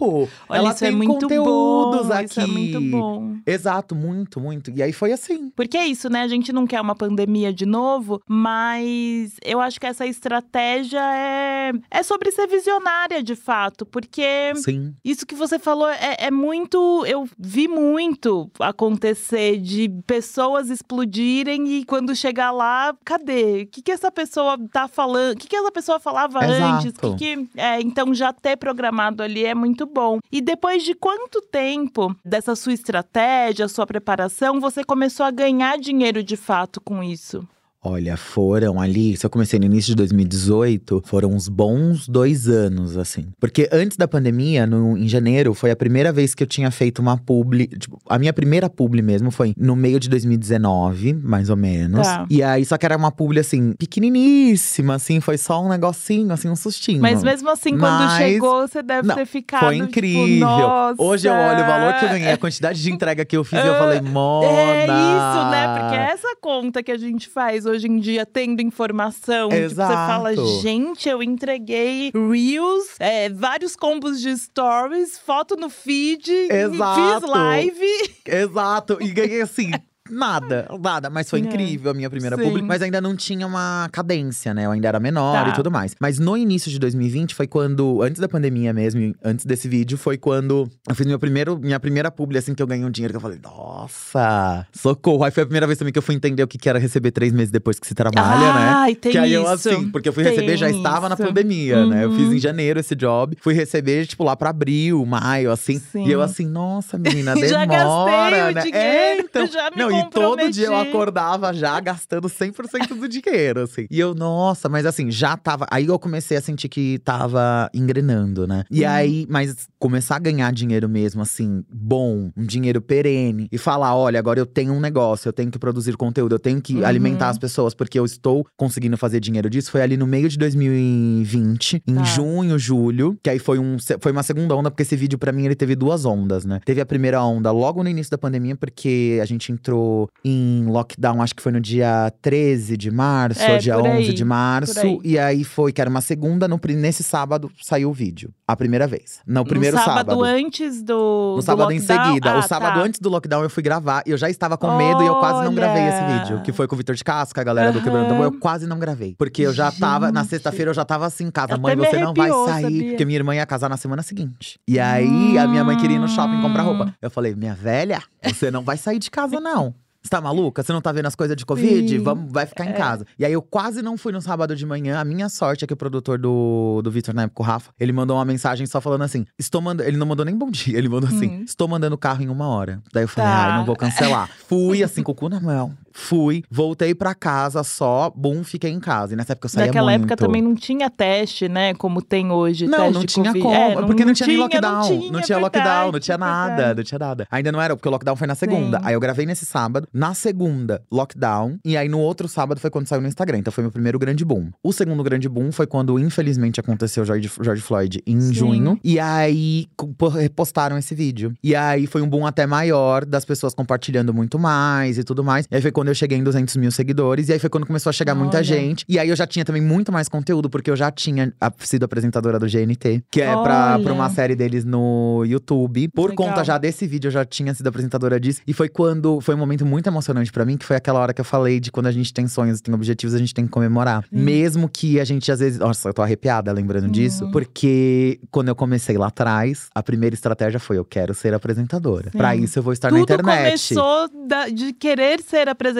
Olha, Ela isso tem é muito conteúdos bom, aqui. Isso é muito bom. Exato, muito, muito. E aí foi assim. Porque é isso, né? A gente não quer uma pandemia de novo, mas eu acho que essa estratégia é, é sobre ser visionária, de fato. Porque Sim. isso que você falou é, é muito. Eu vi muito acontecer de pessoas explodirem e quando chegar lá, cadê? O que, que essa pessoa tá falando? O que, que essa pessoa falava Exato. antes? Que que- é, então, já ter programado ali é muito bom. E depois de quanto tempo dessa sua estratégia, sua preparação, você começou a ganhar dinheiro de fato com isso? Olha, foram ali, se eu comecei no início de 2018, foram uns bons dois anos, assim. Porque antes da pandemia, no, em janeiro, foi a primeira vez que eu tinha feito uma publi. Tipo, a minha primeira publi mesmo foi no meio de 2019, mais ou menos. Tá. E aí, só que era uma publi, assim, pequeniníssima, assim, foi só um negocinho, assim, um sustinho. Mas mesmo assim, quando Mas- chegou, você deve Não, ter ficado. Foi tipo, incrível. Nossa. Hoje eu olho o valor que eu ganhei, a quantidade de entrega que eu fiz, e eu falei, mona. É isso, né? Porque é essa conta que a gente faz hoje em dia, tendo informação. Tipo, você fala, Exato. gente, eu entreguei Reels, é, vários combos de stories, foto no feed, Exato. fiz live. Exato. E ganhei assim. Nada, nada. Mas foi É. incrível a minha primeira Sim. publi. Mas ainda não tinha uma cadência, né? Eu ainda era menor Tá. e tudo mais. Mas no início de 2020 foi quando, antes da pandemia mesmo, antes desse vídeo, foi quando eu fiz meu primeiro, minha primeira publi, assim, que eu ganhei um dinheiro. Que eu falei, nossa, socorro. Aí foi a primeira vez também que eu fui entender o que era receber três meses depois que se trabalha, né? Ai, tem que aí isso. eu assim, porque eu fui Tem receber, já estava na isso. pandemia, né? Eu fiz Uhum. em janeiro esse job. Fui receber, tipo, lá pra abril, maio, assim. Sim. E eu assim, nossa, menina, demora, Já gastei o né? dinheiro, é, então. já me Não, e todo dia eu acordava já gastando 100% do dinheiro, assim. E eu, nossa, mas assim, já tava. Aí eu comecei a sentir que tava engrenando, né? E Hum. aí, mas começar a ganhar dinheiro mesmo, assim, bom, um dinheiro perene. E falar: olha, agora eu tenho um negócio, eu tenho que produzir conteúdo, eu tenho que Uhum. alimentar as pessoas, porque eu estou conseguindo fazer dinheiro disso. Foi ali no meio de 2020, em Tá. junho, julho. Que aí foi, um, foi uma segunda onda, porque esse vídeo, pra mim, ele teve duas ondas, né? Teve a primeira onda logo no início da pandemia, porque a gente entrou em lockdown, acho que foi no dia 13 de março, É, ou dia aí, 11 de março. aí. E aí foi, que era uma segunda, no, nesse sábado saiu o vídeo. A primeira vez. No primeiro no sábado, sábado. antes do. No do sábado em lockdown? seguida. Ah, o sábado tá. antes do lockdown eu fui gravar e eu já estava com medo e eu quase não gravei esse Olha! vídeo. Que foi com o Vitor de Casca, a galera do Aham. Quebrando. Eu quase não gravei. Porque eu já tava, na sexta-feira eu já tava assim em casa. Até Mãe, você não vai arrepiou, sair. sabia? Porque minha irmã ia casar na semana seguinte. E aí a minha mãe queria ir no shopping comprar roupa. Hum. Eu falei, minha velha, você não vai sair de casa não. Você tá maluca? Você não tá vendo as coisas de Covid? Sim. Vamos, vai ficar em É. casa. E aí eu quase não fui no sábado de manhã. A minha sorte é que o produtor do, do Vitor, na época, o Rafa, ele mandou uma mensagem só falando assim: estou mandando. Ele não mandou nem bom dia, ele mandou assim: Hum. estou mandando o carro em uma hora. Daí eu falei, Tá. ai, não vou cancelar. Fui assim, com o cu na mão. Fui, voltei pra casa só, bum, fiquei em casa. E nessa época eu saía Naquela muito. época também não tinha teste, né? Como tem hoje. Não, não tinha Covid. como. É, porque não, tinha nem lockdown. Não tinha, não tinha é lockdown, verdade, não tinha é nada, verdade. não tinha nada. Ainda não era, porque o lockdown foi na segunda. Sim. Aí eu gravei nesse sábado. Na segunda, lockdown. E aí no outro sábado foi quando saiu no Instagram. Então foi meu primeiro grande boom. O segundo grande boom foi quando, infelizmente, aconteceu o George, George Floyd em Sim. junho. E aí co- po- repostaram esse vídeo. E aí foi um boom até maior, das pessoas compartilhando muito mais e tudo mais. E aí foi quando eu cheguei em 200 mil seguidores. E aí foi quando começou a chegar muita Olha. gente. E aí eu já tinha também muito mais conteúdo, porque eu já tinha a- sido apresentadora do GNT, que é pra, pra uma série deles no YouTube. Por Legal. conta já desse vídeo, eu já tinha sido apresentadora disso. E foi quando. Foi um momento muito emocionante pra mim, que foi aquela hora que eu falei de quando a gente tem sonhos, tem objetivos, a gente tem que comemorar. Mesmo que a gente às vezes. Nossa, eu tô arrepiada lembrando disso. Uhum. Porque quando eu comecei lá atrás, a primeira estratégia foi: eu quero ser apresentadora. Pra isso eu vou estar Tudo na internet. começou da- de querer ser apresentadora,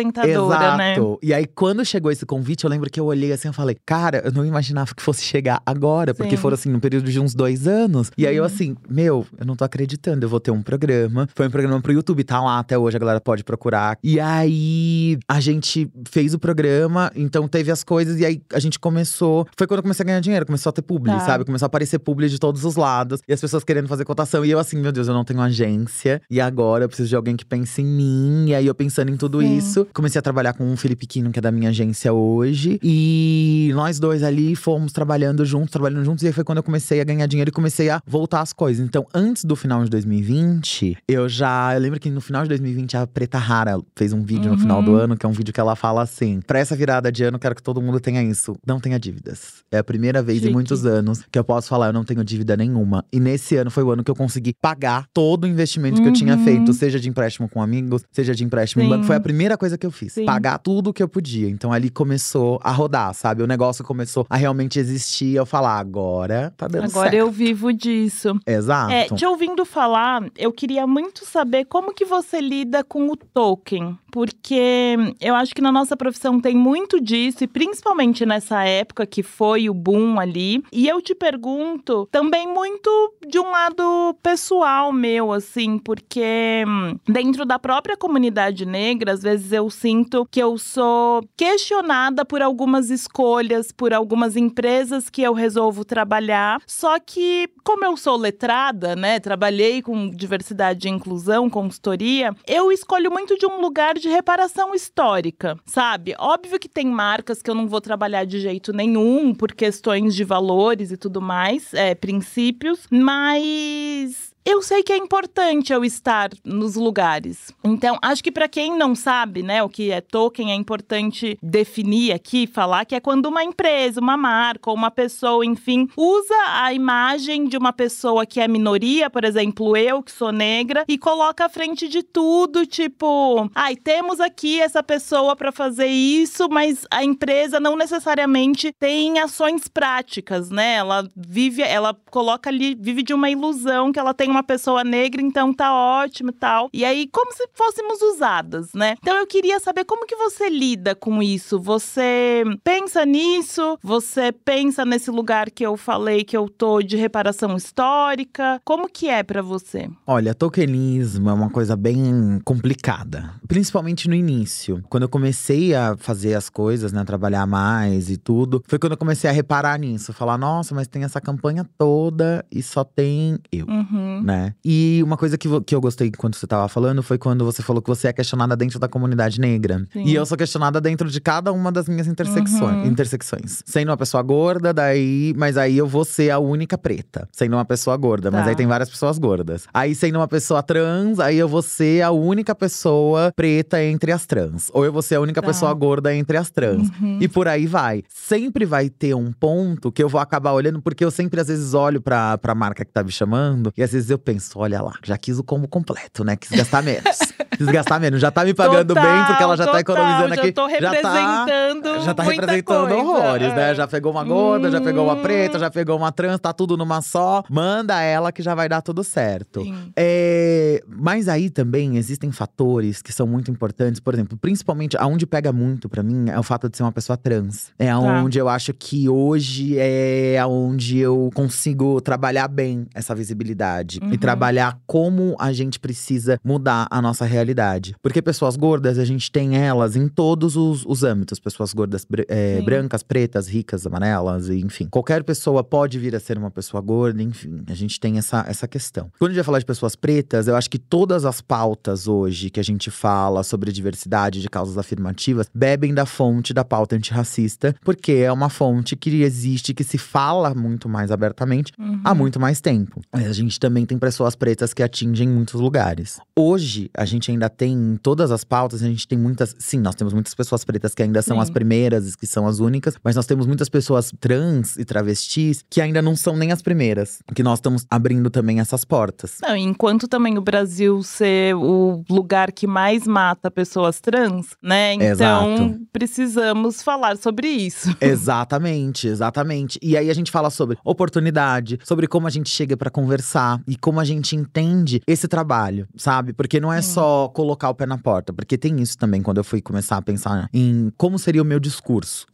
Exato. né? E aí, quando chegou esse convite, eu lembro que eu olhei assim, eu falei, cara, eu não imaginava que fosse chegar agora, porque Sim. foram assim, num período de uns dois anos. E aí eu Uhum. assim, meu, eu não tô acreditando, eu vou ter um programa. Foi um programa pro YouTube, tá lá até hoje, a galera pode procurar. E aí a gente fez o programa, então teve as coisas, e aí a gente começou. Foi quando eu comecei a ganhar dinheiro, começou a ter publi, Tá. sabe? Começou a aparecer publi de todos os lados. E as pessoas querendo fazer cotação. E eu assim, meu Deus, eu não tenho agência. E agora eu preciso de alguém que pense em mim. E aí eu pensando em tudo Sim. isso, comecei a trabalhar com o Felipe Quino, que é da minha agência hoje. E nós dois ali fomos trabalhando juntos, trabalhando juntos. E aí foi quando eu comecei a ganhar dinheiro e comecei a voltar as coisas. Então, antes do final de 2020, eu já. Eu lembro que no final de 2020, a Preta Rara fez um vídeo no final do Uhum. ano, que é um vídeo que ela fala assim: pra essa virada de ano, quero que todo mundo tenha isso. Não tenha dívidas. É a primeira vez Chique. em muitos anos que eu posso falar, eu não tenho dívida nenhuma. E nesse ano foi o ano que eu consegui pagar todo o investimento que eu tinha Uhum. feito, seja de empréstimo com amigos, seja de empréstimo em Sim. banco. Foi a primeira coisa que eu fiz. Sim. Pagar tudo que eu podia. Então ali começou a rodar, sabe? O negócio começou a realmente existir. Eu falar, agora tá dando Agora certo. eu vivo disso. Exato. É, te ouvindo falar, eu queria muito saber como que você lida com o token. Porque eu acho que na nossa profissão tem muito disso, e principalmente nessa época que foi o boom ali. E eu te pergunto também muito de um lado pessoal meu, assim, porque hum, dentro da própria comunidade negra, às vezes eu sinto que eu sou questionada por algumas escolhas, por algumas empresas que eu resolvo trabalhar. Só que, como eu sou letrada, né, trabalhei com diversidade e inclusão, consultoria, eu escolho muito de um lugar de reparação histórica, sabe? Óbvio que tem marcas que eu não vou trabalhar de jeito nenhum por questões de valores e tudo mais, é, princípios, mas eu sei que é importante eu estar nos lugares. Então, acho que para quem não sabe, né, o que é token, é importante definir aqui, falar que é quando uma empresa, uma marca ou uma pessoa, enfim, usa a imagem de uma pessoa que é minoria, por exemplo, eu que sou negra, e coloca à frente de tudo, tipo, ai, temos aqui essa pessoa para fazer isso, mas a empresa não necessariamente tem ações práticas, né? Ela vive, ela coloca ali, vive de uma ilusão que ela tem uma pessoa negra, então tá ótimo e tal. E aí, como se fôssemos usadas, né? Então eu queria saber como que você lida com isso. Você pensa nisso? Você pensa nesse lugar que eu falei que eu tô de reparação histórica? Como que é pra você? Olha, tokenismo é uma coisa bem complicada. Principalmente no início. Quando eu comecei a fazer as coisas, né? Trabalhar mais e tudo. Foi quando eu comecei a reparar nisso. Falar, nossa, mas tem essa campanha toda e só tem eu. Uhum. Né? E uma coisa que, que eu gostei quando você tava falando foi quando você falou que você é questionada dentro da comunidade negra. Sim. E eu sou questionada dentro de cada uma das minhas intersecções. Uhum. intersecções. Sendo uma pessoa gorda, daí. Mas aí eu vou ser a única preta. Sendo uma pessoa gorda. Mas Tá. aí tem várias pessoas gordas. Aí sendo uma pessoa trans, aí eu vou ser a única pessoa preta entre as trans. Ou eu vou ser a única Tá. pessoa gorda entre as trans. Uhum. E por aí vai. Sempre vai ter um ponto que eu vou acabar olhando, porque eu sempre às vezes olho pra, pra marca que tá me chamando, e às vezes eu penso, olha lá, já quis o combo completo, né? Quis gastar menos. quis gastar menos. Já tá me pagando Total, bem, porque ela já tá total, economizando já aqui. tô representando Já tá muita representando coisa, horrores, é. né? Já pegou uma gorda, já pegou uma Hum. preta, já pegou uma trans, tá tudo numa só. Manda ela que já vai dar tudo certo. É, mas aí também existem fatores que são muito importantes. Por exemplo, principalmente aonde pega muito pra mim é o fato de ser uma pessoa trans. É Tá. aonde eu acho que hoje é aonde eu consigo trabalhar bem essa visibilidade Uhum. e trabalhar como a gente precisa mudar a nossa realidade. Porque pessoas gordas, a gente tem elas em todos os, os âmbitos. Pessoas gordas é, brancas, pretas, ricas, amarelas, enfim. Qualquer pessoa pode vir a ser uma pessoa gorda, enfim. A gente tem essa, essa questão. Quando a gente vai falar de pessoas pretas, eu acho que todas as pautas hoje que a gente fala sobre diversidade de causas afirmativas bebem da fonte da pauta antirracista, porque é uma fonte que existe, que se fala muito mais abertamente uhum. há muito mais tempo. A gente também tem pessoas pretas que atingem muitos lugares. Hoje, a gente ainda tem todas as pautas, a gente tem muitas. Sim, nós temos muitas pessoas pretas que ainda são Sim. as primeiras, que são as únicas, mas nós temos muitas pessoas trans e travestis que ainda não são nem as primeiras. Que nós estamos abrindo também essas portas. Não, enquanto também o Brasil ser o lugar que mais mata pessoas trans, né? Então Exato. precisamos falar sobre isso. Exatamente, exatamente. E aí a gente fala sobre oportunidade, sobre como a gente chega para conversar e como a gente entende esse trabalho, sabe? Porque não é só colocar o pé na porta, porque tem isso também quando eu fui começar a pensar em como seria o meu discurso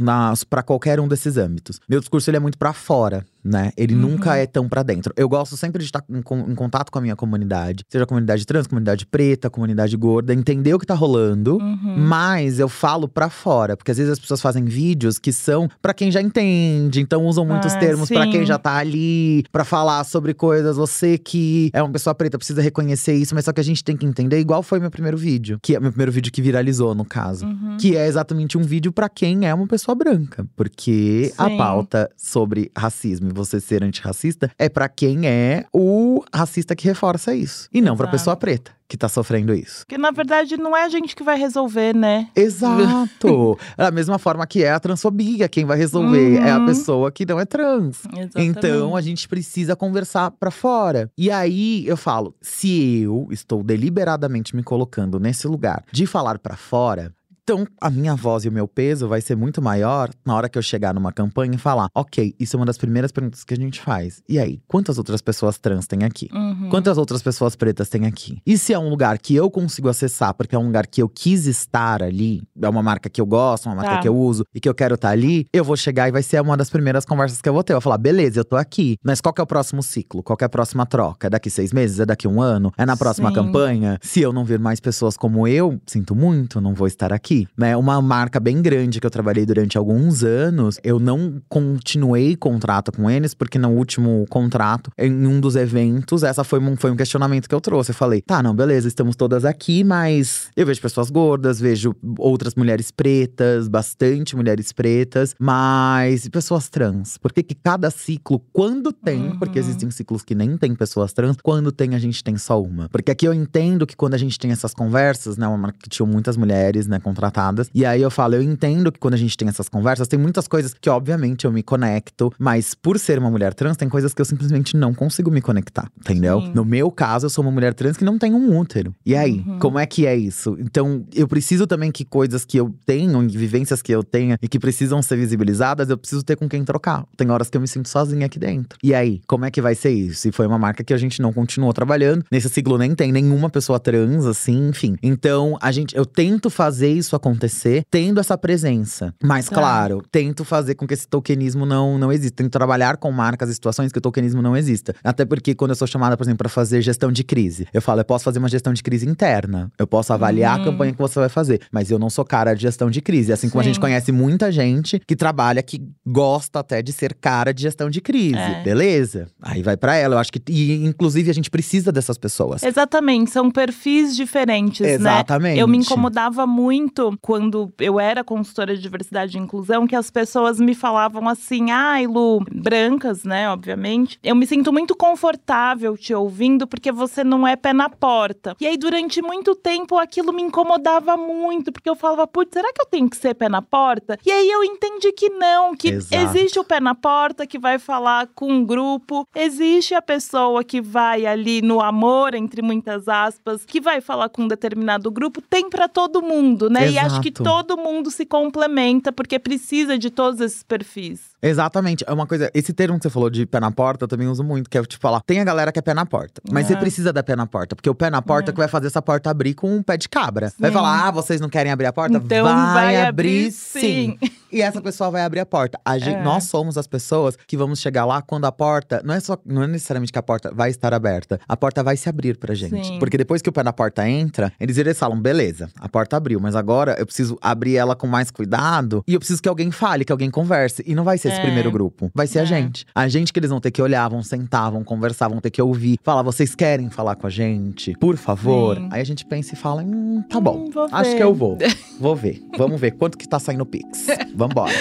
para qualquer um desses âmbitos. Meu discurso ele é muito para fora, né? Ele uhum. nunca é tão para dentro. Eu gosto sempre de estar em, em, contato com a minha comunidade, seja a comunidade trans, comunidade preta, comunidade gorda, entender o que tá rolando, uhum. mas eu falo para fora, porque às vezes as pessoas fazem vídeos que são para quem já entende, então usam muitos ah, termos para quem já tá ali, para falar sobre coisas. Você que é uma pessoa preta precisa reconhecer isso, mas só que a gente tem que entender, igual foi meu primeiro vídeo, que é meu primeiro vídeo que viralizou no caso, uhum. que é exatamente um vídeo para quem é uma pessoa branca, porque Sim. a pauta sobre racismo você ser antirracista é para quem é o racista que reforça isso. E não para pessoa preta que tá sofrendo isso. Que na verdade não é a gente que vai resolver, né? Exato. da mesma forma que é a transfobia, quem vai resolver uhum. é a uhum. pessoa que não é trans. Exatamente. Então a gente precisa conversar para fora. E aí eu falo, se eu estou deliberadamente me colocando nesse lugar de falar para fora, então, a minha voz e o meu peso vai ser muito maior na hora que eu chegar numa campanha e falar: ok, isso é uma das primeiras perguntas que a gente faz. E aí, quantas outras pessoas trans tem aqui? Uhum. Quantas outras pessoas pretas tem aqui? E se é um lugar que eu consigo acessar, porque é um lugar que eu quis estar ali, é uma marca que eu gosto, uma marca tá. que eu uso e que eu quero estar ali, eu vou chegar e vai ser uma das primeiras conversas que eu vou ter. Eu vou falar: beleza, eu tô aqui, mas qual que é o próximo ciclo? Qual que é a próxima troca? É daqui seis meses? É daqui um ano? É na próxima Sim. campanha? Se eu não ver mais pessoas como eu, sinto muito, não vou estar aqui né? Uma marca bem grande que eu trabalhei durante alguns anos, eu não continuei contrato com eles, porque no último contrato, em um dos eventos, essa foi um, foi um questionamento que eu trouxe. Eu falei, tá, não, beleza, estamos todas aqui, mas eu vejo pessoas gordas, vejo outras mulheres pretas, bastante mulheres pretas, mas pessoas trans. Porque que cada ciclo, quando tem, uhum. porque existem ciclos que nem tem pessoas trans, quando tem, a gente tem só uma. Porque aqui eu entendo que quando a gente tem essas conversas, né, uma marca que tinha muitas mulheres, né, contratadas e aí eu falo, eu entendo que quando a gente tem essas conversas, tem muitas coisas que, obviamente, eu me conecto, mas por ser uma mulher trans, tem coisas que eu simplesmente não consigo me conectar, entendeu? Sim. No meu caso, eu sou uma mulher trans que não tem um útero. E aí, uhum. como é que é isso? Então, eu preciso também que coisas que eu tenho, vivências que eu tenha e que precisam ser visibilizadas, eu preciso ter com quem trocar. Tem horas que eu me sinto sozinha aqui dentro. E aí, como é que vai ser isso? E foi uma marca que a gente não continuou trabalhando. Nesse ciclo nem tem nenhuma pessoa trans, assim, enfim. Então, a gente, eu tento fazer isso acontecer acontecer tendo essa presença. Mas, tá. claro, tento fazer com que esse tokenismo não, não exista. Tento trabalhar com marcas e situações que o tokenismo não exista. Até porque quando eu sou chamada, por exemplo, para fazer gestão de crise, eu falo, eu posso fazer uma gestão de crise interna. Eu posso avaliar uhum. a campanha que você vai fazer. Mas eu não sou cara de gestão de crise. Assim Sim. como a gente conhece muita gente que trabalha, que gosta até de ser cara de gestão de crise. É. Beleza? Aí vai para ela. Eu acho que, e, inclusive, a gente precisa dessas pessoas. Exatamente. São perfis diferentes, Exatamente. né? Exatamente. Eu me incomodava muito quando eu era consultora de diversidade e inclusão, que as pessoas me falavam assim: ai, Lu, brancas, né, obviamente. Eu me sinto muito confortável te ouvindo porque você não é pé na porta. E aí, durante muito tempo, aquilo me incomodava muito, porque eu falava, putz, será que eu tenho que ser pé na porta? E aí eu entendi que não, que Exato. existe o pé na porta que vai falar com um grupo, existe a pessoa que vai ali no amor, entre muitas aspas, que vai falar com um determinado grupo, tem para todo mundo, né? Aí acho que todo mundo se complementa, porque precisa de todos esses perfis. Exatamente. É uma coisa. Esse termo que você falou de pé na porta, eu também uso muito, que é tipo falar: tem a galera que é pé na porta. Mas você É. precisa dar pé na porta. Porque o pé na porta É. que vai fazer essa porta abrir com um pé de cabra. Vai Sim. falar: ah, vocês não querem abrir a porta? Então vai, vai abrir abrir sim. E essa pessoa vai abrir a porta. A gente, É. Nós somos as pessoas que vamos chegar lá quando a porta. Não é, só, não é necessariamente que a porta vai estar aberta. A porta vai se abrir pra gente. Sim. Porque depois que o pé na porta entra, eles, eles falam: beleza, a porta abriu, mas agora eu preciso abrir ela com mais cuidado. E eu preciso que alguém fale, que alguém converse. E não vai ser esse É. primeiro grupo. Vai ser a É. gente. A gente que eles vão ter que olhar, vão sentar, vão conversar, vão ter que ouvir. Falar: vocês querem falar com a gente? Por favor. Sim. Aí a gente pensa e fala: hum, tá bom. Hum, Acho que eu vou. Vou ver. Vamos ver quanto que tá saindo o Pix. Vambora.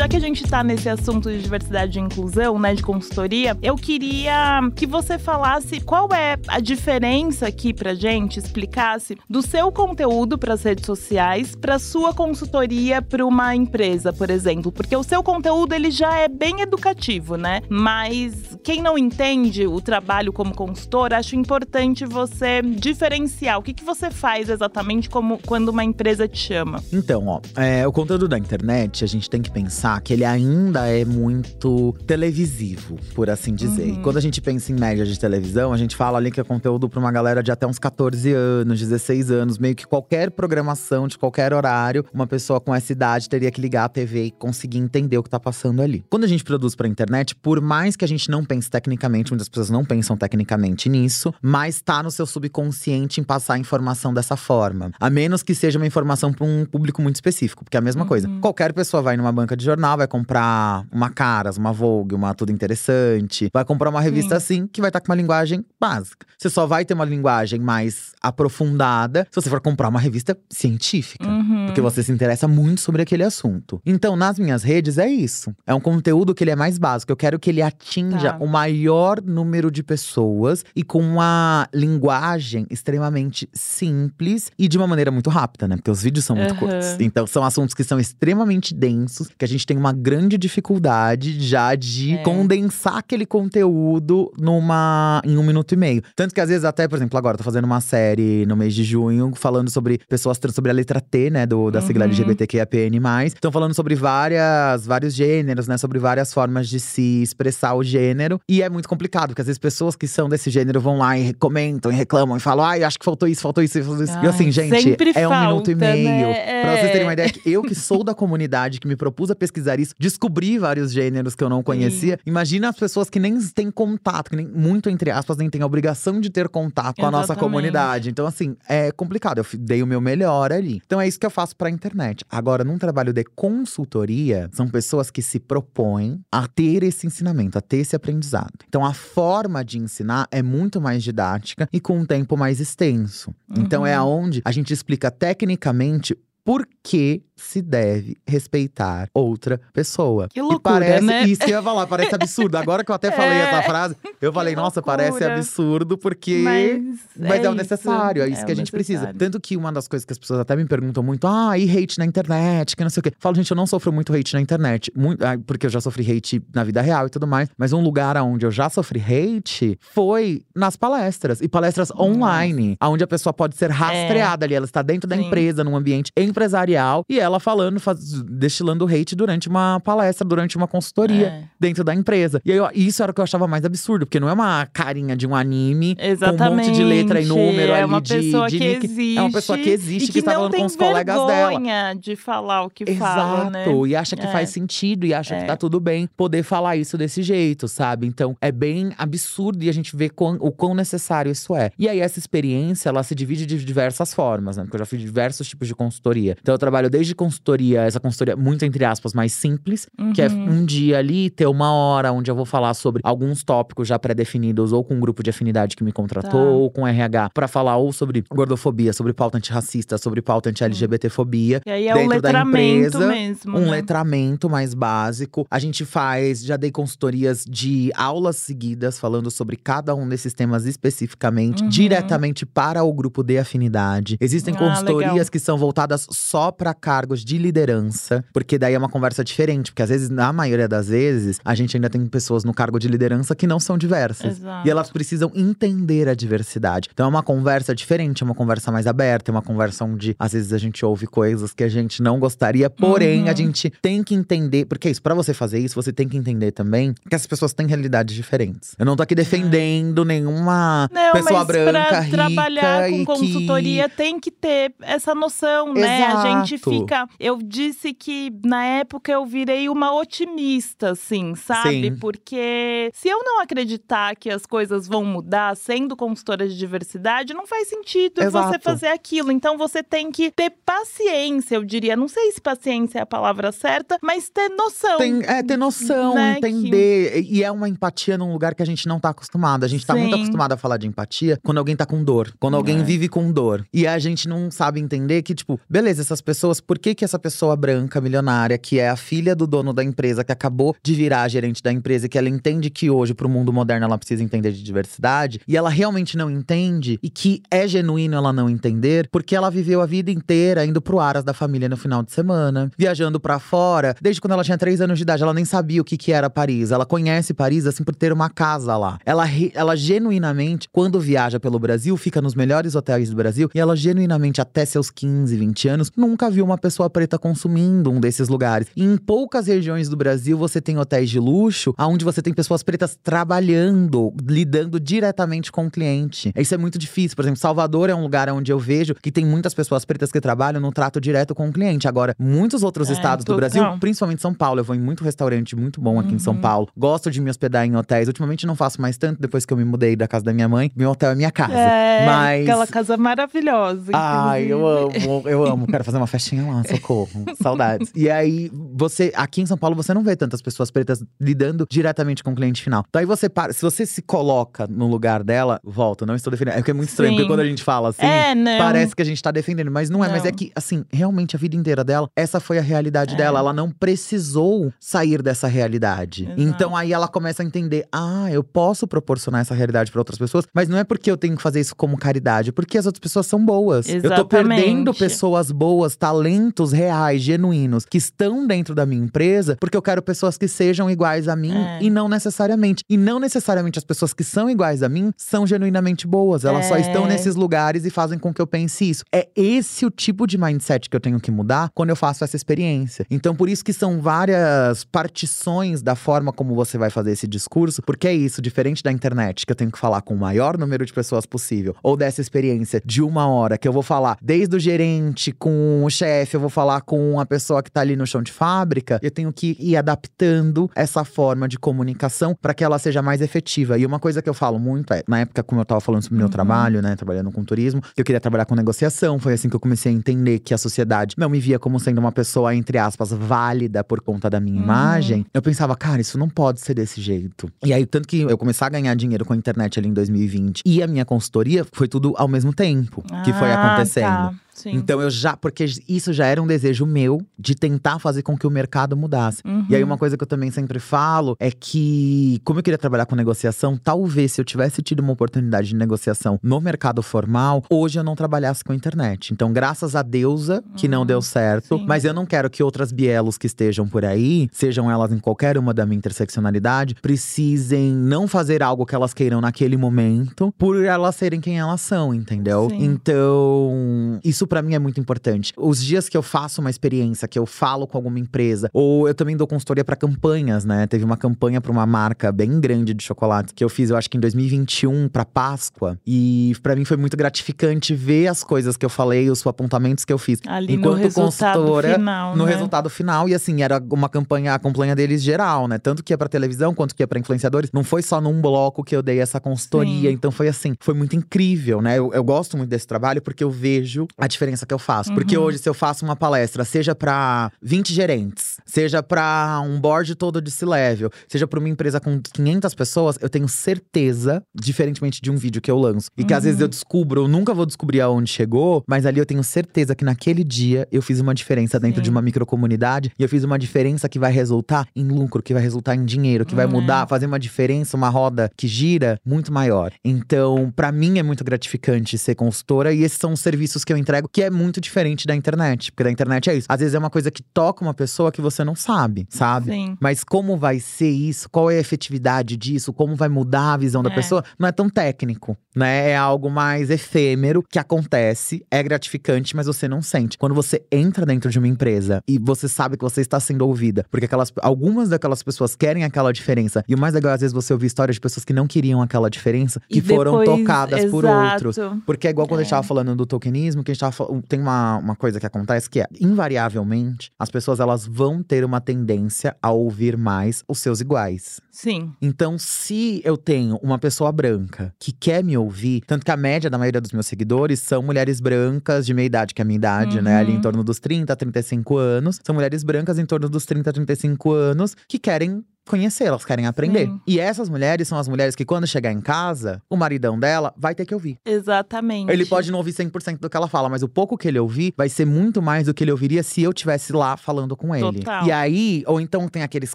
Já que a gente tá nesse assunto de diversidade e inclusão, né, de consultoria, eu queria que você falasse qual é a diferença aqui pra gente, explicasse do seu conteúdo para as redes sociais para sua consultoria para uma empresa, por exemplo, porque o seu conteúdo ele já é bem educativo, né? Mas quem não entende o trabalho como consultor, acho importante você diferenciar o que, que você faz exatamente como quando uma empresa te chama. Então, ó, é, o conteúdo da internet, a gente tem que pensar que ele ainda é muito televisivo, por assim dizer. Uhum. E quando a gente pensa em média de televisão, a gente fala ali que é conteúdo pra uma galera de até uns 14 anos, 16 anos, meio que qualquer programação de qualquer horário, uma pessoa com essa idade teria que ligar a TV e conseguir entender o que tá passando ali. Quando a gente produz pra internet, por mais que a gente não pense tecnicamente, muitas pessoas não pensam tecnicamente nisso, mas tá no seu subconsciente em passar a informação dessa forma. A menos que seja uma informação pra um público muito específico, porque é a mesma coisa. Qualquer pessoa vai numa banca de jornal, vai comprar uma Caras, uma Vogue, uma Tudo Interessante, vai comprar uma revista assim, que vai estar com uma linguagem básica. Você só vai ter uma linguagem mais aprofundada se você for comprar uma revista científica. Uhum. Porque você se interessa muito sobre aquele assunto. Então, nas minhas redes, é isso. É um conteúdo que ele é mais básico. Eu quero que ele atinja Tá. o maior número de pessoas e com uma linguagem extremamente simples e de uma maneira muito rápida, né? Porque os vídeos são muito Aham. curtos. Então, são assuntos que são extremamente densos, que a gente tem uma grande dificuldade já de É. condensar aquele conteúdo numa em um minuto e meio. Tanto que às vezes até, por exemplo, agora tô fazendo uma série no mês de junho falando sobre pessoas trans, sobre a letra T, né, do, da sigla Uhum. LGBTQIAPN+. Estão falando sobre várias, vários gêneros, né, sobre várias formas de se expressar o gênero. E é muito complicado, porque às vezes pessoas que são desse gênero vão lá e comentam e reclamam e falam, ai, acho que faltou isso, faltou isso, faltou isso. e Ai, assim, gente, é um minuto e falta, meio. né? Pra vocês terem uma É. ideia, que eu que sou da comunidade, que me propus a pesquisar isso, descobri vários gêneros que eu não conhecia. Imagina as pessoas que nem têm contato, que nem, muito entre aspas, nem têm a obrigação de ter contato com a nossa Exatamente. comunidade. Então, assim, é complicado. Eu dei o meu melhor ali. Então é isso que eu faço pra internet. Agora, num trabalho de consultoria, são pessoas que se propõem a ter esse ensinamento, a ter esse aprendizado. Então, a forma de ensinar é muito mais didática e com um tempo mais extenso. Então, é Uhum. aonde a gente explica tecnicamente por que se deve respeitar outra pessoa. Que loucura, e parece, né? Isso que eu ia falar, parece absurdo. Agora que eu até falei É. essa frase, eu falei, nossa, parece absurdo, porque. Mas, Mas é, o isso, necessário, é isso é que a o gente precisa. necessário. Tanto que uma das coisas que as pessoas até me perguntam muito, ah, e hate na internet, que não sei o quê. Falo, gente, eu não sofro muito hate na internet. Muito, porque eu já sofri hate na vida real e tudo mais. Mas um lugar onde eu já sofri hate foi nas palestras. E palestras online, onde a pessoa pode ser rastreada ali. Ela está dentro da Sim. empresa, num ambiente empresarial. E ela falando, faz- destilando hate durante uma palestra, durante uma consultoria É. dentro da empresa. E aí, ó, isso era o que eu achava mais absurdo, porque não é uma carinha de um anime Exatamente. com um monte de letra e número é uma de, pessoa de que nick. existe. É uma pessoa que existe, que, que está falando com os colegas dela. vergonha de falar o que Exato, fala, né? e acha que É. faz sentido e acha que É. tá tudo bem poder falar isso desse jeito, sabe? Então é bem absurdo e a gente vê quão- o quão necessário isso é. E aí essa experiência, ela se divide de diversas formas, né? Porque eu já fiz diversos tipos de consultoria. Então eu trabalho desde consultoria, essa consultoria muito entre aspas mais simples, que é Uhum. um dia ali, ter uma hora onde eu vou falar sobre alguns tópicos já pré-definidos, ou com um grupo de afinidade que me contratou, Tá. ou com RH, pra falar ou sobre gordofobia, sobre pauta antirracista, sobre pauta anti-LGBTfobia. E aí é dentro da letramento empresa, mesmo. Um né? letramento mais básico. A gente faz, já dei consultorias de aulas seguidas, falando sobre cada um desses temas especificamente, Uhum. diretamente para o grupo de afinidade. Existem Ah, consultorias legal. que são voltadas só para cargos cargos de liderança, porque daí é uma conversa diferente, porque às vezes, na maioria das vezes, a gente ainda tem pessoas no cargo de liderança que não são diversas. Exato. E elas precisam entender a diversidade. Então é uma conversa diferente, é uma conversa mais aberta, é uma conversa onde às vezes a gente ouve coisas que a gente não gostaria, porém Uhum. a gente tem que entender, porque é isso, pra você fazer isso, você tem que entender também que as pessoas têm realidades diferentes. Eu não tô aqui defendendo nenhuma Não, pessoa mas branca, pra rica trabalhar e com que- consultoria tem que ter essa noção, né? A gente Exato. Eu disse que na época eu virei uma otimista, assim, sabe? Sim. Porque se eu não acreditar que as coisas vão mudar sendo consultora de diversidade, não faz sentido você Exato. fazer aquilo. Então você tem que ter paciência, eu diria. Não sei se paciência é a palavra certa, mas ter noção. Tem, é, ter noção, né, entender. E é uma empatia num lugar que a gente não tá acostumado. A gente tá muito Sim. acostumado a falar de empatia quando alguém tá com dor. Quando alguém É. vive com dor. E a gente não sabe entender que, tipo, beleza, essas pessoas, por que que essa pessoa branca, milionária, que é a filha do dono da empresa, que acabou de virar gerente da empresa, e que ela entende que hoje, pro mundo moderno, ela precisa entender de diversidade, e ela realmente não entende, e que é genuíno ela não entender, porque ela viveu a vida inteira indo pro Aras da família no final de semana, viajando pra fora. Desde quando ela tinha três anos de idade, ela nem sabia o que, que era Paris. Ela conhece Paris, assim, por ter uma casa lá. Ela, ela genuinamente, quando viaja pelo Brasil, fica nos melhores hotéis do Brasil, e ela genuinamente, até seus 15, 20 anos, nunca viu uma pessoa preta consumindo um desses lugares. E em poucas regiões do Brasil, você tem hotéis de luxo, onde você tem pessoas pretas trabalhando, lidando diretamente com o cliente. Isso é muito difícil. Por exemplo, Salvador é um lugar onde eu vejo que tem muitas pessoas pretas que trabalham no trato direto com o cliente. Agora, muitos outros É, estados do. Brasil, principalmente São Paulo, eu vou em muito restaurante muito bom aqui em São Uhum. Paulo. Gosto de me hospedar em hotéis. Ultimamente não faço mais tanto, depois que eu me mudei da casa da minha mãe. Meu hotel é minha casa. É, Mas. aquela casa maravilhosa. Ai, eu amo, eu amo. Quero fazer uma festinha lá, socorro. Saudades. E aí, você, aqui em São Paulo, você não vê tantas pessoas pretas lidando diretamente com o cliente final. Então aí você para, se você se coloca no lugar dela, volta, não estou defendendo. É porque é muito estranho, Sim. porque quando a gente fala assim. É, não. Parece que a gente tá defendendo, mas não é. Mas Não. é que, assim, realmente a vida inteira dela, essa foi a realidade É. dela. Ela não precisou sair dessa realidade. Exato. Então aí ela começa a entender: ah, eu posso proporcionar essa realidade pra outras pessoas, mas não é porque eu tenho que fazer isso como caridade, porque as outras pessoas são boas. Eu tô Exatamente. perdendo pessoas boas, talentos reais, genuínos, que estão dentro da minha empresa, porque eu quero pessoas que sejam iguais a mim É. e não necessariamente. E não necessariamente as pessoas que são iguais a mim são genuinamente boas. Elas só É. estão nesses lugares e fazem com que eu pense isso. É esse o tipo de mindset que eu tenho que mudar quando eu faço essa experiência. Então, por isso que são várias partições da forma como você vai fazer esse discurso, porque é isso, diferente da internet, que eu tenho que falar com o maior número de pessoas possível, ou dessa experiência de uma hora, que eu vou falar desde o gerente com o chefe, eu vou falar com a pessoa que tá ali no chão de fábrica, eu tenho que ir adaptando essa forma de comunicação para que ela seja mais efetiva. E uma coisa que eu falo muito é, na época, como eu tava falando sobre o meu Uhum. trabalho, né, trabalhando com turismo, eu queria trabalhar com negociação, foi assim que eu comecei a entender que a sociedade não me via como sendo uma pessoa, entre aspas, válida por conta da minha Uhum. imagem. Eu pensava, cara, isso não pode ser desse jeito. E aí, tanto que eu comecei a ganhar dinheiro com a internet ali em 2020 e a minha consultoria foi tudo ao mesmo tempo que foi Ah, acontecendo. tá. Sim. Então eu já, porque isso já era um desejo meu de tentar fazer com que o mercado mudasse. Uhum. E aí uma coisa que eu também sempre falo é que, como eu queria trabalhar com negociação, talvez se eu tivesse tido uma oportunidade de negociação no mercado formal, hoje eu não trabalhasse com a internet. Então, graças a deusa que não Uhum, deu certo, sim. mas eu não quero que outras bielos que estejam por aí, sejam elas em qualquer uma da minha interseccionalidade, precisem não fazer algo que elas queiram naquele momento, por elas serem quem elas são, entendeu? Sim. Então, isso pra mim é muito importante. Os dias que eu faço uma experiência, que eu falo com alguma empresa, ou eu também dou consultoria pra campanhas, né? Teve uma campanha pra uma marca bem grande de chocolate que eu fiz, eu acho que em 2021 pra Páscoa, e pra mim foi muito gratificante ver as coisas que eu falei, os apontamentos que eu fiz. Ali no enquanto resultado consultora, final, no né? resultado final. E assim, era uma campanha, a campanha deles geral, né? Tanto que ia pra televisão quanto que ia pra influenciadores. Não foi só num bloco que eu dei essa consultoria. Sim. Então foi assim, foi muito incrível, né? Eu, eu gosto muito desse trabalho porque eu vejo a diferença que eu faço. Porque Uhum. hoje, se eu faço uma palestra, seja pra 20 gerentes, seja pra um board todo de C-level, seja pra uma empresa com 500 pessoas, eu tenho certeza, diferentemente de um vídeo que eu lanço, e que às Uhum. vezes eu descubro, eu nunca vou descobrir aonde chegou, mas ali eu tenho certeza que naquele dia eu fiz uma diferença dentro Sim. de uma microcomunidade e eu fiz uma diferença que vai resultar em lucro, que vai resultar em dinheiro, que vai Hum, mudar, fazer uma diferença, uma roda que gira muito maior. Então, pra mim é muito gratificante ser consultora e esses são os serviços que eu entrego entrego, que é muito diferente da internet. Porque da internet é isso. Às vezes é uma coisa que toca uma pessoa que você não sabe, sabe? Sim. Mas como vai ser isso? Qual é a efetividade disso? Como vai mudar a visão da É. pessoa? Não é tão técnico, né? É algo mais efêmero que acontece, é gratificante, mas você não sente. Quando você entra dentro de uma empresa e você sabe que você está sendo ouvida, porque aquelas, algumas daquelas pessoas querem aquela diferença. E o mais legal, às vezes, você ouvir histórias de pessoas que não queriam aquela diferença, que E foram depois- tocadas por exato. outros. Porque é igual quando a gente É. tava falando do tokenismo, que a gente tava fal- Tem uma, uma coisa que acontece que é, invariavelmente, as pessoas elas vão ter uma tendência a ouvir mais os seus iguais. Sim. Então, se eu tenho uma pessoa branca que quer me ouvir, tanto que a média da maioria dos meus seguidores são mulheres brancas de meia idade, que é a minha idade, né? Ali em Uhum. torno dos 30, 35 anos. São mulheres brancas em torno dos 30, 35 anos que querem conhecer, elas querem aprender. Sim. E essas mulheres são as mulheres que, quando chegar em casa, o maridão dela vai ter que ouvir. Exatamente. Ele pode não ouvir 100% do que ela fala, mas o pouco que ele ouvir vai ser muito mais do que ele ouviria se eu tivesse lá falando com ele. Total. E aí, ou então tem aqueles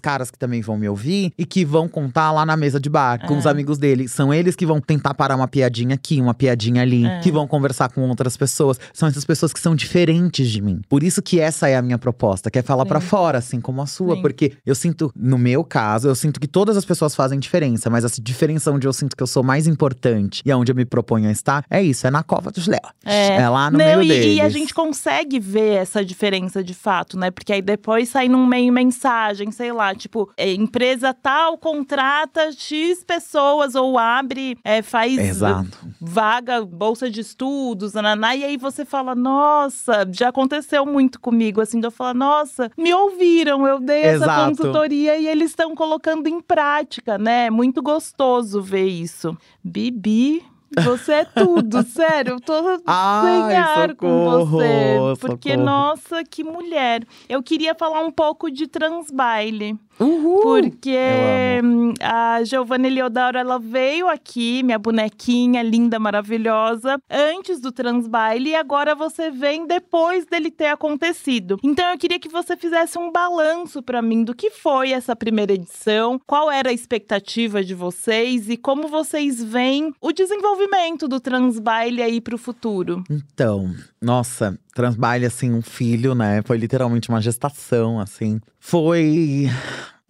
caras que também vão me ouvir e que vão contar lá na mesa de bar com É. os amigos dele. São eles que vão tentar parar uma piadinha aqui, uma piadinha ali, É. que vão conversar com outras pessoas. São essas pessoas que são diferentes de mim. Por isso que essa é a minha proposta, que é falar pra fora, assim como a sua, Sim. porque eu sinto, no meu caso, eu sinto que todas as pessoas fazem diferença, mas essa diferença onde eu sinto que eu sou mais importante e aonde eu me proponho a estar, é isso, é na cova dos leões. É. lá no Não, meio e, deles. e a gente consegue ver essa diferença de fato, né? Porque aí depois sai num meio mensagem, sei lá, tipo, é, empresa tal contrata X pessoas ou abre, é, faz Exato. vaga, bolsa de estudos, nananá, e aí você fala, nossa, já aconteceu muito comigo, assim, de eu falar, nossa, me ouviram, eu dei essa Exato. consultoria e eles estão colocando em prática, né? É muito gostoso ver isso. Bibi. Você é tudo, sério. Eu tô Ai, sem ar com socorro, você. Porque, socorro. nossa, que mulher. Eu queria falar um pouco de transbaile. Uhul! Porque hum, a Giovanna Eliodoro, ela veio aqui, minha bonequinha linda, maravilhosa, antes do transbaile. E agora você vem depois dele ter acontecido. Então eu queria que você fizesse um balanço pra mim do que foi essa primeira edição, qual era a expectativa de vocês e como vocês veem o desenvolvimento do transbaile aí pro futuro. Então, nossa, Transbaile, assim, um filho, né? Foi literalmente uma gestação, assim. Foi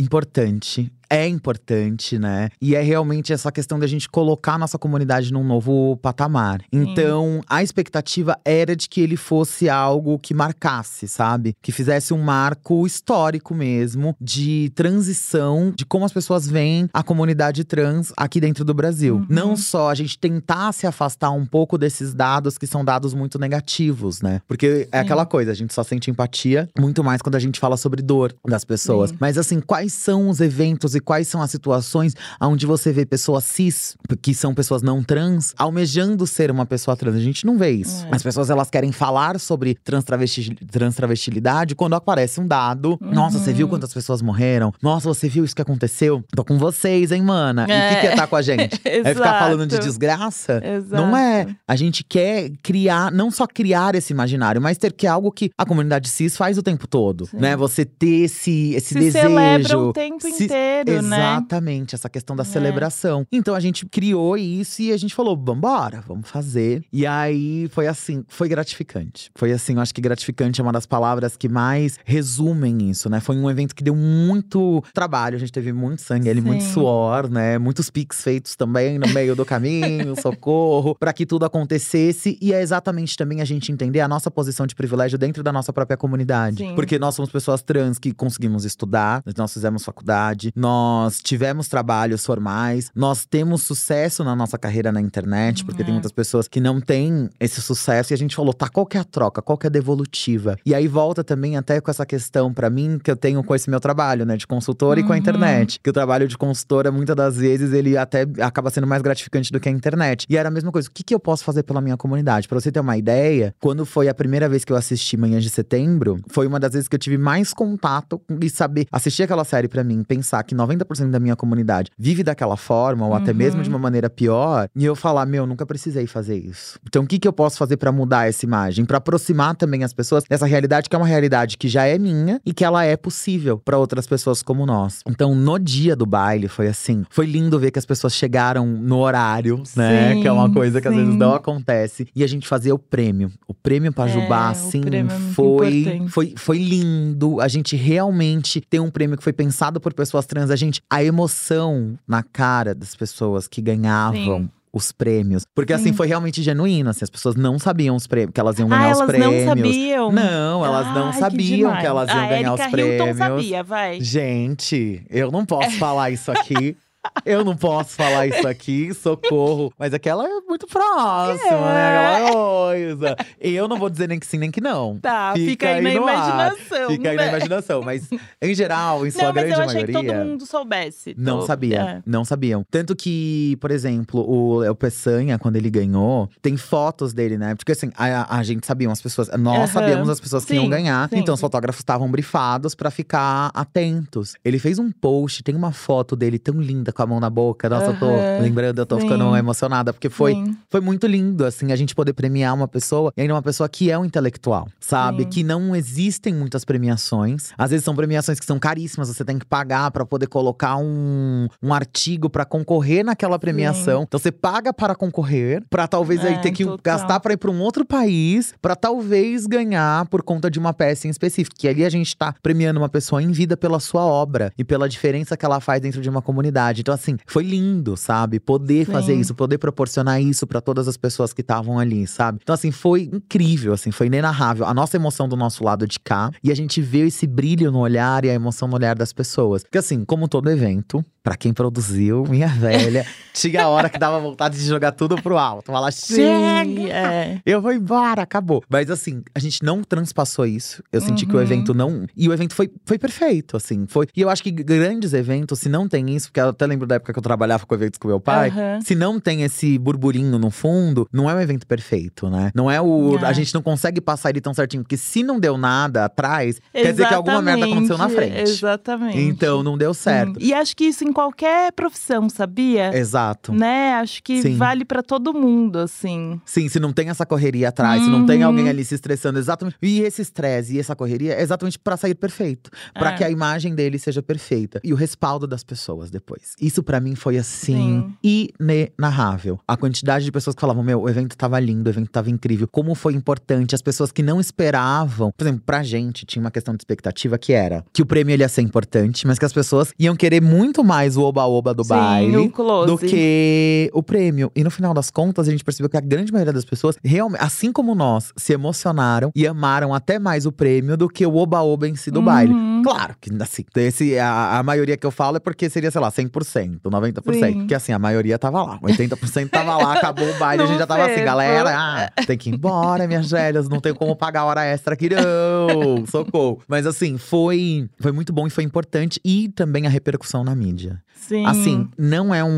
importante. É importante, né? E é realmente essa questão da gente colocar a nossa comunidade num novo patamar. Então, a expectativa era de que ele fosse algo que marcasse, sabe? Que fizesse um marco histórico mesmo de transição de como as pessoas veem a comunidade trans aqui dentro do Brasil. Uhum. Não só a gente tentar se afastar um pouco desses dados que são dados muito negativos, né? Porque é Sim. aquela coisa, a gente só sente empatia muito mais quando a gente fala sobre dor das pessoas. Sim. Mas assim, quais são os eventos e quais são as situações onde você vê pessoas cis, que são pessoas não trans, almejando ser uma pessoa trans? A gente não vê isso. É. As pessoas elas querem falar sobre trans travesti- transtravestilidade quando aparece um dado. Nossa, você Uhum. viu quantas pessoas morreram? Nossa, você viu isso que aconteceu? Tô com vocês, hein, mana? E o que, É. que é estar com a gente? É ficar falando de desgraça? Exato. Não é. A gente quer criar, não só criar esse imaginário, mas ter que é algo que a comunidade cis faz o tempo todo, Sim. né? Você ter esse, esse Se desejo. celebra o tempo se- inteiro, né? Exatamente, essa questão da É. celebração. Então a gente criou isso e a gente falou, vambora, vamos fazer. E aí foi assim, foi gratificante. Foi assim, eu acho que gratificante é uma das palavras que mais resumem isso, né? Foi um evento que deu muito trabalho, a gente teve muito sangue ali, muito Sim. suor, né? Muitos piques feitos também no meio do caminho, socorro, para que tudo acontecesse. E é exatamente também a gente entender a nossa posição de privilégio dentro da nossa própria comunidade. Sim. Porque nós somos pessoas trans que conseguimos estudar, nós fizemos faculdade, nós tivemos trabalhos formais, nós temos sucesso na nossa carreira na internet, porque tem É. muitas pessoas que não têm esse sucesso. E a gente falou, tá, qual que é a troca? Qual que é a devolutiva? E aí volta também até com essa questão pra mim que eu tenho com esse meu trabalho, né, de consultor e com a Uhum. internet. Que o trabalho de consultora, muitas das vezes, ele até acaba sendo mais gratificante do que a internet. E era a mesma coisa, o que, que eu posso fazer pela minha comunidade? Pra você ter uma ideia, quando foi a primeira vez que eu assisti Manhãs de Setembro, foi uma das vezes que eu tive mais contato e saber assistir aquela série pra mim, pensar que 90% da minha comunidade vive daquela forma, ou até Uhum. mesmo de uma maneira pior, e eu falar, meu, nunca precisei fazer isso. Então, o que, que eu posso fazer pra mudar essa imagem? Pra aproximar também as pessoas dessa realidade, que é uma realidade que já é minha e que ela é possível pra outras pessoas como nós. Então, no dia do baile, foi assim. Foi lindo ver que as pessoas chegaram no horário, né? Sim, que é uma coisa que às vezes sim. não acontece. E a gente fazia o prêmio. O prêmio Pajubá, É, assim, é foi, importante. foi, foi lindo. A gente realmente tem um prêmio que foi pensado por pessoas trans. A gente, a emoção na cara das pessoas que ganhavam. Sim. Os prêmios. Porque assim, Sim. foi realmente genuíno. Assim, as pessoas não sabiam os prêmios, que elas iam Ah, ganhar os elas prêmios. não sabiam? Não, elas não Ai, que sabiam que, demais. elas iam a ganhar Erika os prêmios. Hilton sabia, vai. Gente, eu não posso falar isso aqui. Eu não posso falar isso aqui, socorro. Mas aquela é muito próxima, né? Aquela coisa. Eu não vou dizer nem que sim, nem que não. Tá, fica, aí na no ar. imaginação. Fica aí na né? imaginação. Mas, em geral, em sua Não, mas grande eu achei maioria. que todo mundo soubesse. Não Tô- sabia, é. não sabiam. Tanto que, por exemplo, o Léo Peçanha, quando ele ganhou, tem fotos dele, né? Porque assim, a, a gente sabia, as pessoas, nós Aham. sabíamos as pessoas que iam Sim, ganhar. sim. Então os fotógrafos estavam brifados pra ficar atentos. Ele fez um post, tem uma foto dele tão linda com a mão na boca. Nossa, eu tô Aham, lembrando, eu tô sim. ficando emocionada, porque foi, Sim. foi muito lindo, assim, a gente poder premiar uma pessoa, e ainda uma pessoa que é um intelectual, sabe? Sim. Que não existem muitas premiações. Às vezes são premiações que são caríssimas, você tem que pagar pra poder colocar um, um artigo pra concorrer naquela premiação. Então você paga para concorrer, pra talvez aí É, ter que total. gastar pra ir pra um outro país, pra talvez ganhar por conta de uma peça em específico. Que ali a gente tá premiando uma pessoa em vida pela sua obra e pela diferença que ela faz dentro de uma comunidade. Então, assim, foi lindo, sabe? Poder Sim. fazer isso, poder proporcionar isso pra todas as pessoas que estavam ali, sabe? Então, assim, foi incrível, assim, foi inenarrável. A nossa emoção do nosso lado de cá e a gente vê esse brilho no olhar e a emoção no olhar das pessoas. Porque, assim, como todo evento, pra quem produziu, minha velha, tinha a hora que dava vontade de jogar tudo pro alto. Falar, chega! É. Eu vou embora, acabou. Mas assim, a gente não transpassou isso. Eu senti que o Uhum. evento não. E o evento foi, foi perfeito, assim. Foi. E eu acho que grandes eventos, se não tem isso, porque eu até lembro da época que eu trabalhava com eventos com meu pai. Aham. Se não tem esse burburinho no fundo, não é um evento perfeito, né? Não é o. É. A gente não consegue passar ele tão certinho. Porque se não deu nada atrás, quer dizer que alguma merda aconteceu na Exatamente, frente. Exatamente. Então não deu certo. Sim. E acho que isso em qualquer profissão, sabia? Exato. Né? Acho que Sim. vale pra todo mundo, assim. Sim, se não tem essa correria atrás, se não tem Uhum. alguém ali se estressando exatamente. E esse estresse e essa correria é exatamente pra sair perfeito, Pra É. que a imagem dele seja perfeita e o respaldo das pessoas depois. Isso pra mim foi assim inenarrável. A quantidade de pessoas que falavam: "Meu, o evento tava lindo, o evento tava incrível". Como foi importante as pessoas que não esperavam. Por exemplo, pra gente tinha uma questão de expectativa que era que o prêmio ele ia ser importante, mas que as pessoas iam querer muito mais o oba-oba do Sim, baile do que o prêmio. E no final das contas, a gente percebeu que a grande maioria das pessoas, realmente, assim como nós, se emocionaram e amaram até mais o prêmio do que o oba-oba em si do baile. Uhum. Claro que, assim, esse, a, a maioria que eu falo é porque seria, sei lá, 100%, 90%. Sim. Porque assim, a maioria tava lá. 80% tava lá, acabou o baile, a gente já tava assim, Não galera, ah, tem que ir embora, minhas velhas, não tem como pagar hora extra aqui não, socorro. Mas assim, foi, foi muito bom e foi importante. E também a repercussão na mídia. Sim. Assim, não é um,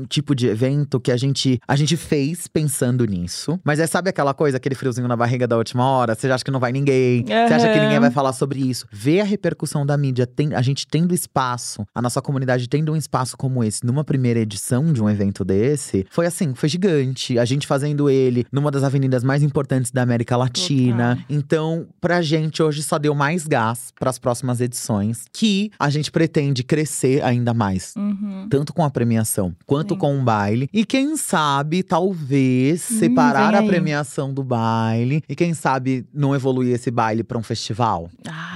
um tipo de evento que a gente, a gente fez pensando nisso. Mas é, sabe aquela coisa, aquele friozinho na barriga da última hora? Você acha que não vai ninguém, você acha que ninguém vai falar sobre isso. Ver a repercussão da mídia, tem, a gente tendo espaço, a nossa comunidade tendo um espaço como esse, numa primeira edição de um evento desse, foi assim, foi gigante. A gente fazendo ele numa das avenidas mais importantes da América Latina. Então, pra gente, hoje só deu mais gás para as próximas edições, que a gente pretende crescer ainda mais Uhum. tanto com a premiação quanto Sim. com o baile. E quem sabe, talvez, separar vem a premiação do baile. E quem sabe não evoluir esse baile pra um festival.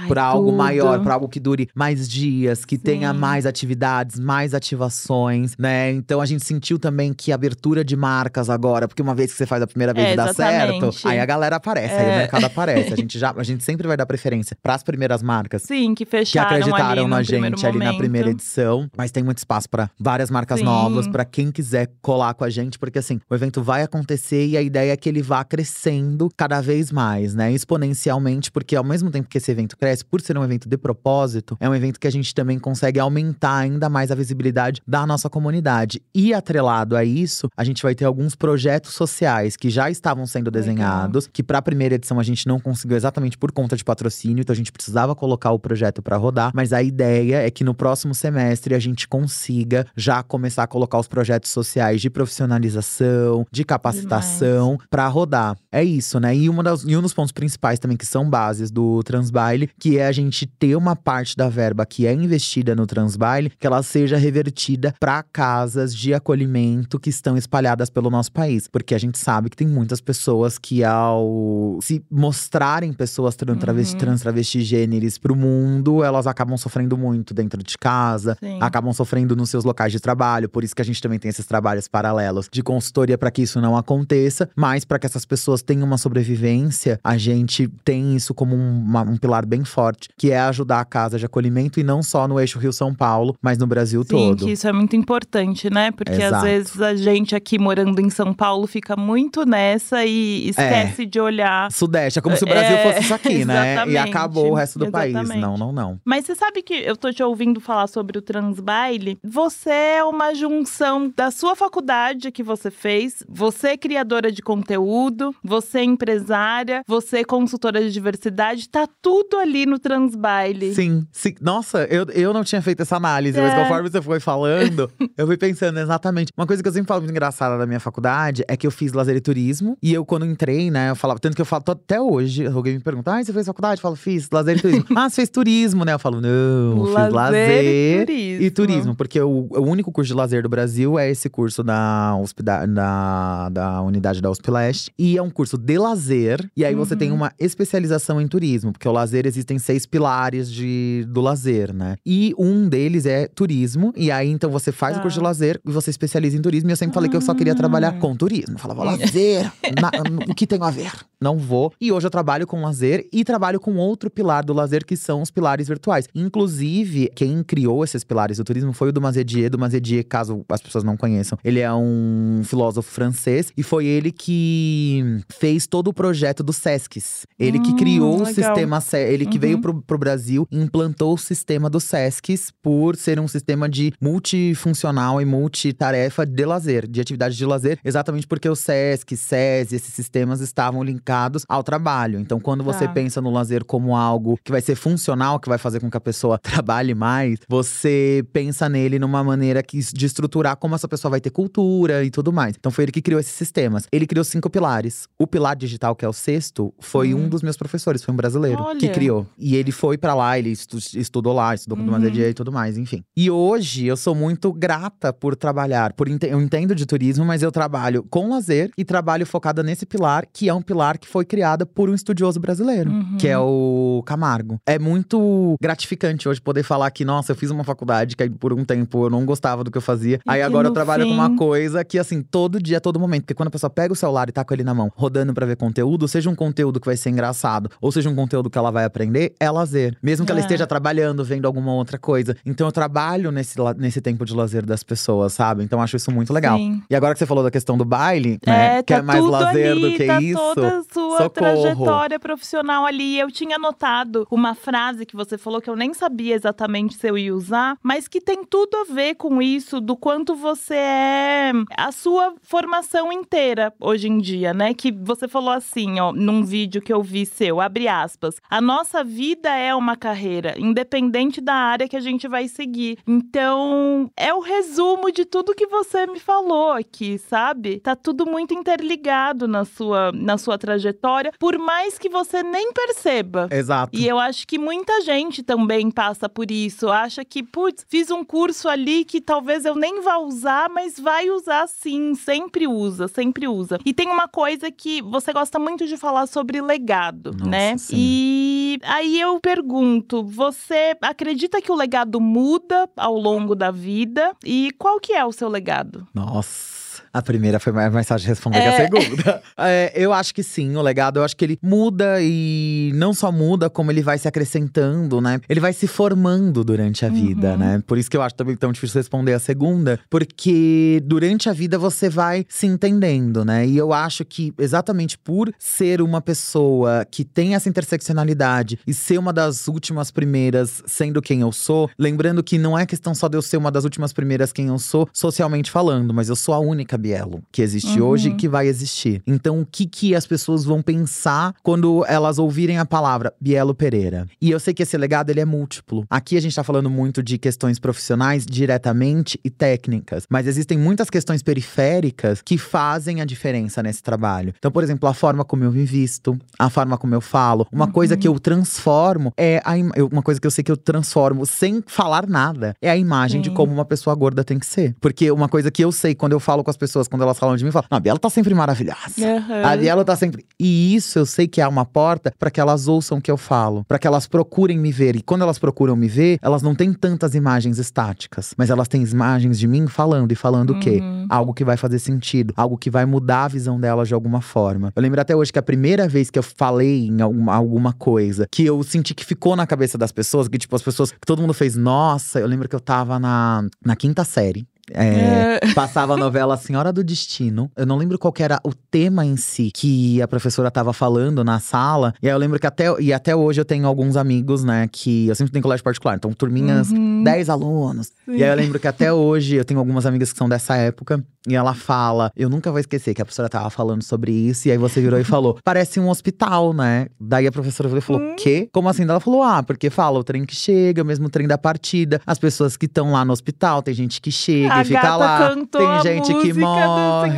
Pra algo maior, pra algo que dure mais dias, que tenha Sim. mais atividades, mais ativações, né? Então a gente sentiu também que abertura de marcas agora, porque uma vez que você faz a primeira vez É, e dá certo, aí a galera aparece, aí o É. mercado aparece. A gente já, a gente sempre vai dar preferência pras primeiras marcas Sim, que que fecharam acreditaram ali na gente ali na primeira edição. Mas tem muito espaço pra várias marcas Sim. novas, pra quem quiser colar com a gente, porque assim, o evento vai acontecer e a ideia é que ele vá crescendo cada vez mais, né? Exponencialmente, porque ao mesmo tempo que esse evento cresce, por ser um evento de propósito, é um evento que a gente também consegue aumentar ainda mais a visibilidade da nossa comunidade. E atrelado a isso, a gente vai ter alguns projetos sociais que já estavam sendo desenhados, Legal. que para a primeira edição a gente não conseguiu exatamente por conta de patrocínio, então a gente precisava colocar o projeto para rodar, mas a ideia é que no próximo semestre a gente consiga já começar a colocar os projetos sociais de profissionalização, de capacitação para rodar. É isso, né? E, uma das, e um dos pontos principais também que são bases do Transbaile, que é a gente ter uma parte da verba que é investida no Transbaile, que ela seja revertida para casas de acolhimento que estão espalhadas pelo nosso país, porque a gente sabe que tem muitas pessoas que ao se mostrarem pessoas trans, travesti, uhum. trans travesti gêneres para o mundo, elas acabam sofrendo muito dentro de casa, Sim. acabam sofrendo nos seus locais de trabalho, por isso que a gente também tem esses trabalhos paralelos de consultoria para que isso não aconteça, mas para que essas pessoas tenham uma sobrevivência, a gente tem isso como um, uma, um pilar bem forte, que é ajudar a casa de acolhimento e não só no eixo Rio-São Paulo, mas no Brasil Sim, todo. que isso é muito importante, né? Porque Exato. às vezes a gente aqui morando em São Paulo fica muito nessa e esquece é. de olhar. Sudeste, é como se o Brasil é, fosse isso aqui, né? E acabou o resto do exatamente. país. Não, não, não. Mas você sabe que eu tô te ouvindo falar sobre o Transbaile? Você é uma junção da sua faculdade que você fez, você é criadora de conteúdo, você é empresária, você é consultora de diversidade, tá tudo ali no Transbaile. Sim, sim. Nossa, eu, eu não tinha feito essa análise, é. mas conforme você foi falando, eu fui pensando exatamente. Uma coisa que eu sempre falo muito engraçada da minha faculdade é que eu fiz lazer e turismo. E eu, quando entrei, né, eu falava, tanto que eu falo até hoje, alguém me pergunta: ah, você fez faculdade? Eu falo, fiz lazer e turismo. ah, você fez turismo, né? Eu falo, não, lazer fiz lazer e turismo. E turismo porque o, o, único curso de lazer do Brasil é esse curso da, da, da unidade da USP. E é um curso de lazer. E aí uhum. você tem uhum. uma especialização em turismo, porque o lazer existem seis pilares de, do lazer, né? E um deles é turismo. E aí então você faz o curso de tá. lazer e você especializa em turismo. E eu sempre falei que eu só queria trabalhar ah. com turismo. Eu falava, lazer, na, o que tem a ver? Não vou. E hoje eu trabalho com lazer e trabalho com outro pilar do lazer, que são os pilares virtuais. Inclusive, quem criou esses pilares do turismo foi o do Mazedier. Do Mazedier, caso as pessoas não conheçam, ele é um filósofo francês e foi ele que fez todo o projeto do Sescs. Ele hum, que criou legal. o sistema, ele que uhum. veio pro, pro Brasil e implantou o sistema do Sescs por ser um sistema de multifuncional e multitarefa de lazer, de atividade de lazer, exatamente porque o Sesc, SESI, esses sistemas estavam linkados ao trabalho. Então, quando você tá. pensa no lazer como algo que vai ser funcional, que vai fazer com que a pessoa trabalhe mais, você pensa nele numa maneira que, de estruturar como essa pessoa vai ter cultura e tudo mais. Então, foi ele que criou esses sistemas. Ele criou cinco pilares. O pilar digital, que é o sexto, foi hum. um dos meus professores, foi um brasileiro Olha. que criou. E ele foi para lá, ele estudou lá, estudou com uhum. e tudo mais, enfim. E hoje eu sou muito grata por trabalhar, por eu entendo de turismo, mas eu trabalho com lazer e trabalho focada nesse pilar, que é um pilar que foi criado por um estudioso brasileiro, uhum. que é o Camargo. É muito gratificante hoje poder falar que, nossa, eu fiz uma faculdade que por um tempo eu não gostava do que eu fazia. E aí agora eu trabalho fim... com uma coisa que, assim, todo dia, todo momento. Porque quando a pessoa pega o celular e tá com ele na mão, rodando para ver conteúdo, seja um conteúdo que vai ser engraçado, ou seja um conteúdo que ela vai aprender, é lazer. Mesmo que é. ela esteja trabalhando, vendo alguma outra coisa. Então eu trabalho nesse, nesse tempo de lazer das pessoas, sabe? Então acho isso muito legal. Sim. E agora que você falou da questão do baile, né? É, que é tá mais lazer ali, do que tá isso. Toda a sua socorro. trajetória profissional ali. Eu tinha notado uma frase que você falou que eu nem sabia exatamente se eu ia usar, mas que tem tudo a ver com isso, do quanto você é a sua formação inteira hoje em dia, né? Que você falou assim, ó, num vídeo que eu vi seu, abre aspas. A nossa vida é uma carreira, independente da área que a gente vai seguir. Então, é o resumo de tudo que você me falou aqui, sabe? Tá tudo muito interligado na sua, na sua trajetória, por mais que você nem perceba. Exato. E eu acho que muita gente também passa por isso. Acha que, putz, fiz um curso ali que talvez eu nem vá usar, mas vai usar sim. Sempre usa, sempre usa. E tem uma coisa que você gosta muito de falar sobre legado, Nossa, né? Sim. E aí eu pergunto, você acredita que o legado muda ao longo da vida? E qual que é o seu legado? Nossa. A primeira foi mais, fácil de responder é. que a é. segunda. É, eu acho que sim, o legado, eu acho que ele muda e não só muda, como ele vai se acrescentando, né? Ele vai se formando durante a vida, uhum. né? Por isso que eu acho também tão difícil responder a segunda, porque durante a vida você vai se entendendo, né? E eu acho que exatamente por ser uma pessoa que tem essa interseccionalidade e ser uma das últimas primeiras sendo quem eu sou, lembrando que não é questão só de eu ser uma das últimas primeiras quem eu sou, socialmente falando, mas eu sou a única Bielo que existe uhum. hoje e que vai existir. Então, o que, que as pessoas vão pensar quando elas ouvirem a palavra Bielo Pereira? E eu sei que esse legado ele é múltiplo. Aqui a gente tá falando muito de questões profissionais diretamente e técnicas, mas existem muitas questões periféricas que fazem a diferença nesse trabalho. Então, por exemplo, a forma como eu me visto, a forma como eu falo, uma uhum. coisa que eu transformo é a uma coisa que eu sei que eu transformo sem falar nada é a imagem Sim. de como uma pessoa gorda tem que ser. Porque uma coisa que eu sei quando eu falo com as pessoas, quando elas falam de mim, falam: "Não, a Biela tá sempre maravilhosa". Uhum. A Biela tá sempre. E isso eu sei que é uma porta para que elas ouçam o que eu falo, para que elas procurem me ver. E quando elas procuram me ver, elas não têm tantas imagens estáticas, mas elas têm imagens de mim falando e falando uhum. o quê? Uhum. Algo que vai fazer sentido, algo que vai mudar a visão delas de alguma forma. Eu lembro até hoje que a primeira vez que eu falei em alguma, alguma coisa que eu senti que ficou na cabeça das pessoas, que tipo, as pessoas, que todo mundo fez, nossa, eu lembro que eu tava na, na quinta série. É, é. Passava a novela Senhora do Destino. Eu não lembro qual era o tema em si que a professora estava falando na sala. E aí eu lembro que até, e até hoje eu tenho alguns amigos, né, que eu sempre tenho colégio particular. Então, turminhas, uhum. 10 alunos. Sim. E aí eu lembro que até hoje eu tenho algumas amigas que são dessa época. E ela fala, eu nunca vou esquecer que a professora tava falando sobre isso. E aí você virou e falou, parece um hospital, né? Daí a professora falou, hum. quê? Como assim? Ela falou, ah, porque fala o trem que chega, mesmo o trem da partida. As pessoas que estão lá no hospital, tem gente que chega a fica lá. Tem gente que morre.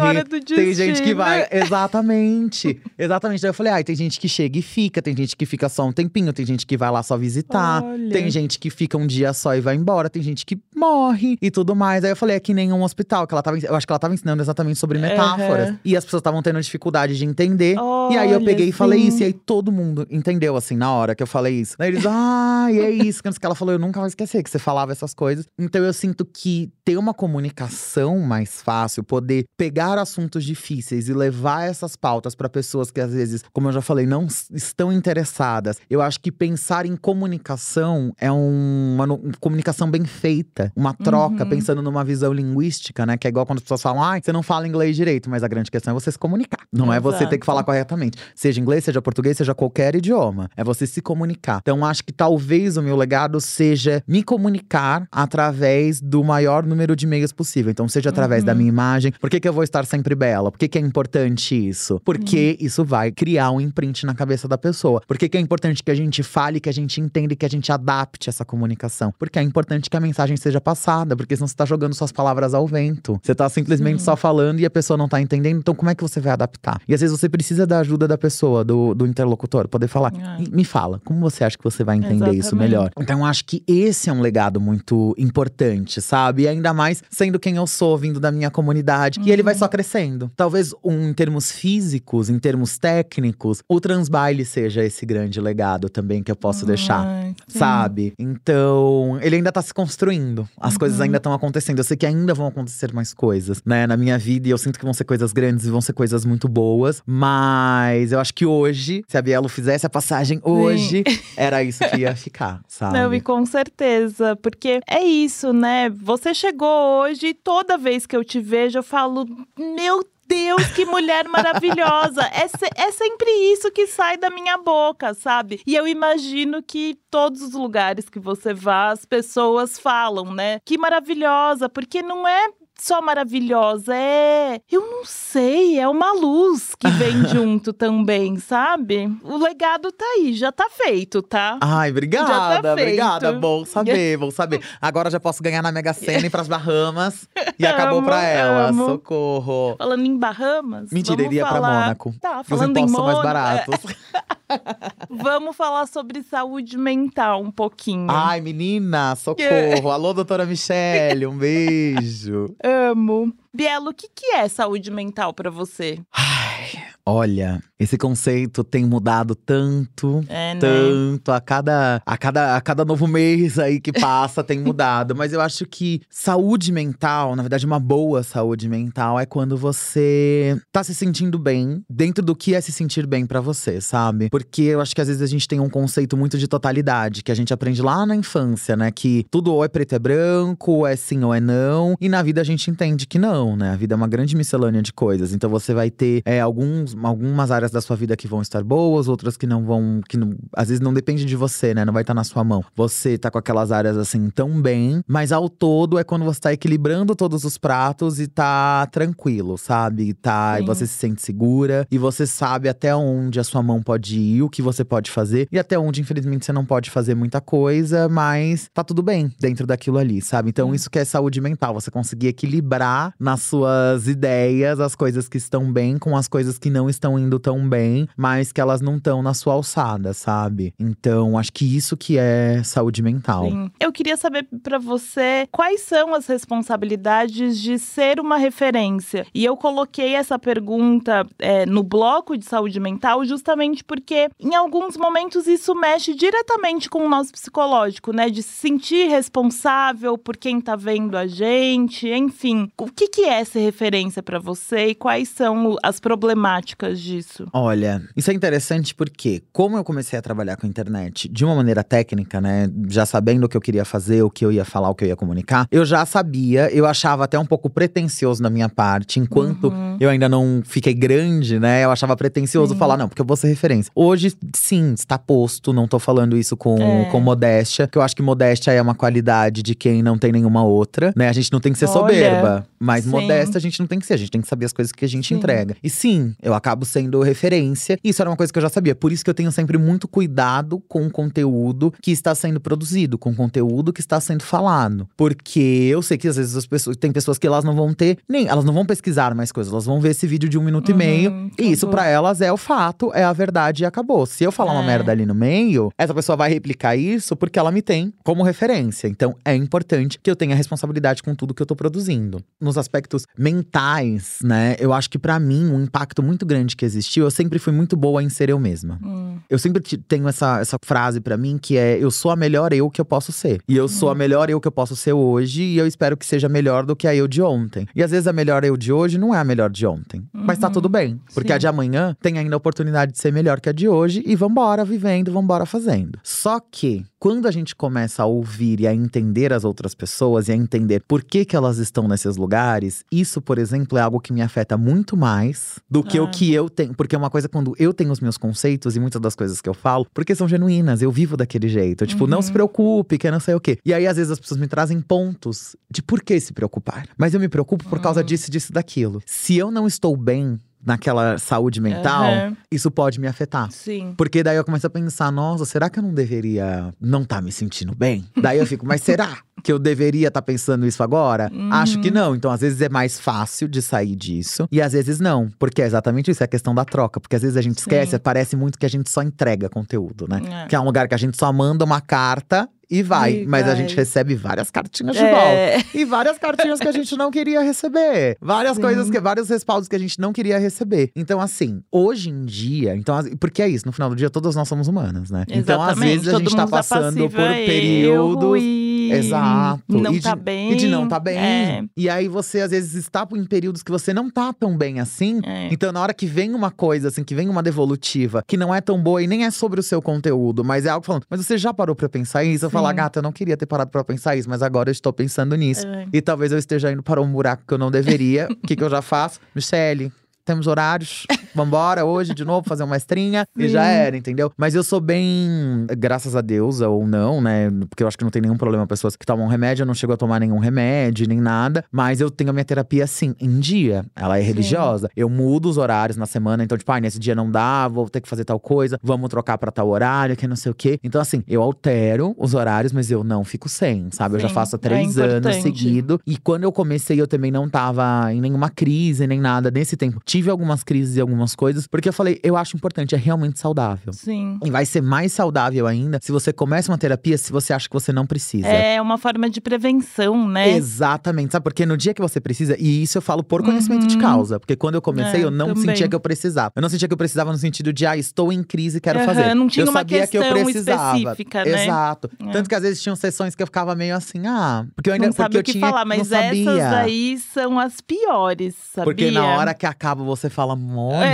Tem gente que vai. Exatamente. Exatamente. Daí eu falei, ah, tem gente que chega e fica, tem gente que fica só um tempinho, tem gente que vai lá só visitar, Olha. tem gente que fica um dia só e vai embora, tem gente que morre e tudo mais. Aí eu falei, é que nem um hospital, que ela tava. Eu acho que ela tava ensinando exatamente sobre metáforas. Uhum. E as pessoas estavam tendo dificuldade de entender. Olha, e aí eu peguei sim. e falei isso. E aí todo mundo entendeu, assim, na hora que eu falei isso. Aí eles, ah, e é isso. Que ela falou, eu nunca vou esquecer que você falava essas coisas. Então eu sinto que ter uma comunicação mais fácil, poder pegar assuntos difíceis e levar essas pautas para pessoas que às vezes, como eu já falei, não estão interessadas. Eu acho que pensar em comunicação é um, uma, uma comunicação bem feita, uma troca, uhum. pensando numa visão linguística, né? Que é igual quando as pessoas falam, ah, você não fala inglês direito, mas a grande questão é você se comunicar. Não Exato. é você ter que falar corretamente. Seja inglês, seja português, seja qualquer idioma. É você se comunicar. Então, acho que talvez o meu legado seja me comunicar através do maior número de meios possível. Então, seja através uhum. da minha imagem. Por que, que eu vou estar sempre bela? Por que, que é importante isso? Porque uhum. isso vai criar um imprint na cabeça da pessoa. Por que, que é importante que a gente fale, que a gente entenda e que a gente adapte essa comunicação? Porque é importante que a mensagem seja passada, porque senão você tá jogando suas palavras ao vento. Você tá simplesmente Sim. só falando e a pessoa não tá entendendo, então como é que você vai adaptar? E às vezes você precisa da ajuda da pessoa, do, do interlocutor, poder falar. É. Me fala, como você acha que você vai entender Exatamente. isso melhor? Então acho que esse é um legado muito importante, sabe? E ainda mais sendo quem eu sou, vindo da minha comunidade. Uhum. E ele vai só crescendo. Talvez um, em termos físicos, em termos técnicos, o Transbaile seja esse grande legado também que eu posso deixar, sabe? Então, ele ainda tá se construindo. As uhum. coisas ainda estão acontecendo. Eu sei que ainda vão acontecer mais coisas, né, na minha vida. E eu sinto que vão ser coisas grandes e vão ser coisas muito boas. Mas eu acho que hoje, se a Bielo fizesse a passagem hoje, Sim. era isso que ia ficar, sabe? Não, e com certeza. Porque é isso, né? Você chegou hoje e toda vez que eu te vejo, eu falo, meu Deus, que mulher maravilhosa! É, se, é sempre isso que sai da minha boca, sabe? E eu imagino que todos os lugares que você vá, as pessoas falam, né? Que maravilhosa, porque não é só maravilhosa, é. Eu não sei, é uma luz que vem junto também, sabe? O legado tá aí, já tá feito, tá? Ai, obrigada, tá obrigada. Bom saber, bom saber. Agora já posso ganhar na Mega Sena e pras Bahamas. E acabou amo, pra ela. Amo. Socorro. Falando em Bahamas. Mentira, iria falar... pra Mônaco. Tá, falando Os em Mônaco. mais baratos. Vamos falar sobre saúde mental um pouquinho. Ai, menina, socorro. Alô, doutora Michelle, um beijo. Amo. Bielo, o que, que é saúde mental para você? Ai, Olha, esse conceito tem mudado tanto, É, né? tanto a cada, a cada a cada novo mês aí que passa tem mudado, mas eu acho que saúde mental, na verdade uma boa saúde mental é quando você tá se sentindo bem dentro do que é se sentir bem pra você, sabe? Porque eu acho que às vezes a gente tem um conceito muito de totalidade que a gente aprende lá na infância, né, que tudo ou é preto é branco, ou é sim ou é não, e na vida a gente entende que não, né? A vida é uma grande miscelânea de coisas, então você vai ter é, alguns, algumas áreas da sua vida que vão estar boas, outras que não vão, que não, às vezes não depende de você, né? Não vai estar na sua mão. Você tá com aquelas áreas assim tão bem, mas ao todo é quando você tá equilibrando todos os pratos e tá tranquilo, sabe? E Tá, e Sim. você se sente segura e você sabe até onde a sua mão pode ir, o que você pode fazer e até onde infelizmente você não pode fazer muita coisa, mas tá tudo bem dentro daquilo ali, sabe? Então isso que é saúde mental, você conseguir equilibrar nas suas ideias as coisas que estão bem com as coisas que não estão indo tão bem, mas que elas não estão na sua alçada, sabe? Então acho que isso que é saúde mental. Sim. Eu queria saber pra você quais são as responsabilidades de ser uma referência. E eu coloquei essa pergunta é, no bloco de saúde mental justamente porque em alguns momentos isso mexe diretamente com o nosso psicológico, né? De se sentir responsável por quem tá vendo a gente, enfim. O que, que é ser referência pra você e quais são as problemáticas disso? Olha, isso é interessante porque, como eu comecei a trabalhar com a internet de uma maneira técnica, né? Já sabendo o que eu queria fazer, o que eu ia falar, o que eu ia comunicar, eu já sabia, eu achava até um pouco pretencioso da minha parte, enquanto Uhum. eu ainda não fiquei grande, né? Eu achava pretencioso Sim. falar, não, porque eu vou ser referência. Hoje, sim, está posto, não tô falando isso com, É. com modéstia, que eu acho que modéstia é uma qualidade de quem não tem nenhuma outra, né? A gente não tem que ser Olha, soberba, mas sim. modesta a gente não tem que ser, a gente tem que saber as coisas que a gente Sim. entrega. E sim, eu acabo sendo referência. Isso era uma coisa que eu já sabia. Por isso que eu tenho sempre muito cuidado com o conteúdo que está sendo produzido, com o conteúdo que está sendo falado. Porque eu sei que às vezes as pessoas. Tem pessoas que elas não vão ter. Nem. Elas não vão pesquisar mais coisas. Elas vão ver esse vídeo de um minuto e Uhum, meio. E isso acabou. pra elas é o fato, é a verdade e acabou. Se eu falar uma É. merda ali no meio, essa pessoa vai replicar isso porque ela me tem como referência. Então é importante que eu tenha responsabilidade com tudo que eu tô produzindo. Nos aspectos mentais, né? Eu acho que pra mim um impacto muito grande que existiu, eu sempre fui muito boa em ser eu mesma. Hum, Eu sempre te- tenho essa, essa frase pra mim que é: eu sou a melhor eu que eu posso ser. E eu sou a melhor eu que eu posso ser hoje, e eu espero que seja melhor do que a eu de ontem. E às vezes a melhor eu de hoje não é a melhor de ontem. Mas tá Uhum. tudo bem. Porque Sim. a de amanhã tem ainda a oportunidade de ser melhor que a de hoje, e vambora vivendo, vambora fazendo. Só que. Quando a gente começa a ouvir e a entender as outras pessoas e a entender por que, que elas estão nesses lugares, isso, por exemplo, é algo que me afeta muito mais do que o Ah. Que eu tenho. Porque é uma coisa quando eu tenho os meus conceitos e muitas das coisas que eu falo, porque são genuínas, eu vivo daquele jeito. Tipo, não se Uhum. preocupe, que eu não sei o quê. E aí, às vezes, as pessoas me trazem pontos de por que se preocupar. Mas eu me preocupo por causa Hum. disso, disso, daquilo. Se eu não estou bem naquela saúde mental, Aham. isso pode me afetar. sim. Porque daí eu começo a pensar, nossa, será que eu não deveria não tá me sentindo bem? Daí eu fico, mas será que eu deveria estar pensando isso agora? Acho que não. Então, às vezes é mais fácil de sair disso e às vezes não. Porque é exatamente isso, é a questão da troca. Porque às vezes a gente Sim. esquece, parece muito que a gente só entrega conteúdo, né? É. Que é um lugar que a gente só manda uma carta e vai. E mas a vai. gente recebe várias cartinhas de volta. É. E várias cartinhas que a gente não queria receber. Várias Sim. coisas, que, vários respaldos que a gente não queria receber. Então, assim, hoje em dia, então, porque é isso, no final do dia, todas nós somos humanas, né? Então, às Exatamente, vezes, a todo gente tá mundo passando por a erro períodos. Exato. Não e tá de, bem. E de não tá bem. É, E aí você, às vezes, está em períodos que você não tá tão bem assim. é. Então, na hora que vem uma coisa, assim, que vem uma devolutiva, que não é tão boa e nem é sobre o seu conteúdo, mas é algo falando, mas você já parou pra pensar isso? Eu Sim. falo, gata, eu não queria ter parado pra pensar isso, mas agora eu estou pensando nisso. É. E talvez eu esteja indo para um buraco que eu não deveria. O que, que eu já faço? Michele, temos horários. Vambora hoje de novo fazer uma estrinha. E já Sim. era, entendeu? Mas eu sou bem, graças a Deus, ou não, né? Porque eu acho que não tem nenhum problema. Pessoas que tomam remédio, eu não chego a tomar nenhum remédio, nem nada. Mas eu tenho a minha terapia, assim, em dia. Ela é religiosa. Eu mudo os horários na semana. Então, tipo, ai, nesse dia não dá, vou ter que fazer tal coisa. Vamos trocar pra tal horário, que não sei o quê. Então, assim, eu altero os horários, mas eu não fico sem, sabe? Eu já Sim, faço há é três anos importante. seguidos. E quando eu comecei, eu também não tava em nenhuma crise, nem nada nesse tempo. Tive algumas crises e algumas coisas, porque eu falei, eu acho importante, é realmente saudável. Sim. E vai ser mais saudável ainda se você começa uma terapia se você acha que você não precisa. É uma forma de prevenção, né? Exatamente, sabe? Porque no dia que você precisa, e isso eu falo por conhecimento de Uhum. causa, porque quando eu comecei, É, eu não também. sentia que eu precisava. Eu não sentia que eu precisava no sentido de, ah, estou em crise, quero Aham, fazer. não tinha eu uma sabia que eu questão precisava. específica, né? Exato. É. Tanto que às vezes tinham sessões que eu ficava meio assim, ah, porque eu ainda não porque eu o que tinha, falar, mas não sabia. essas aí são as piores, sabia? Porque na hora que acaba, você fala, Mona,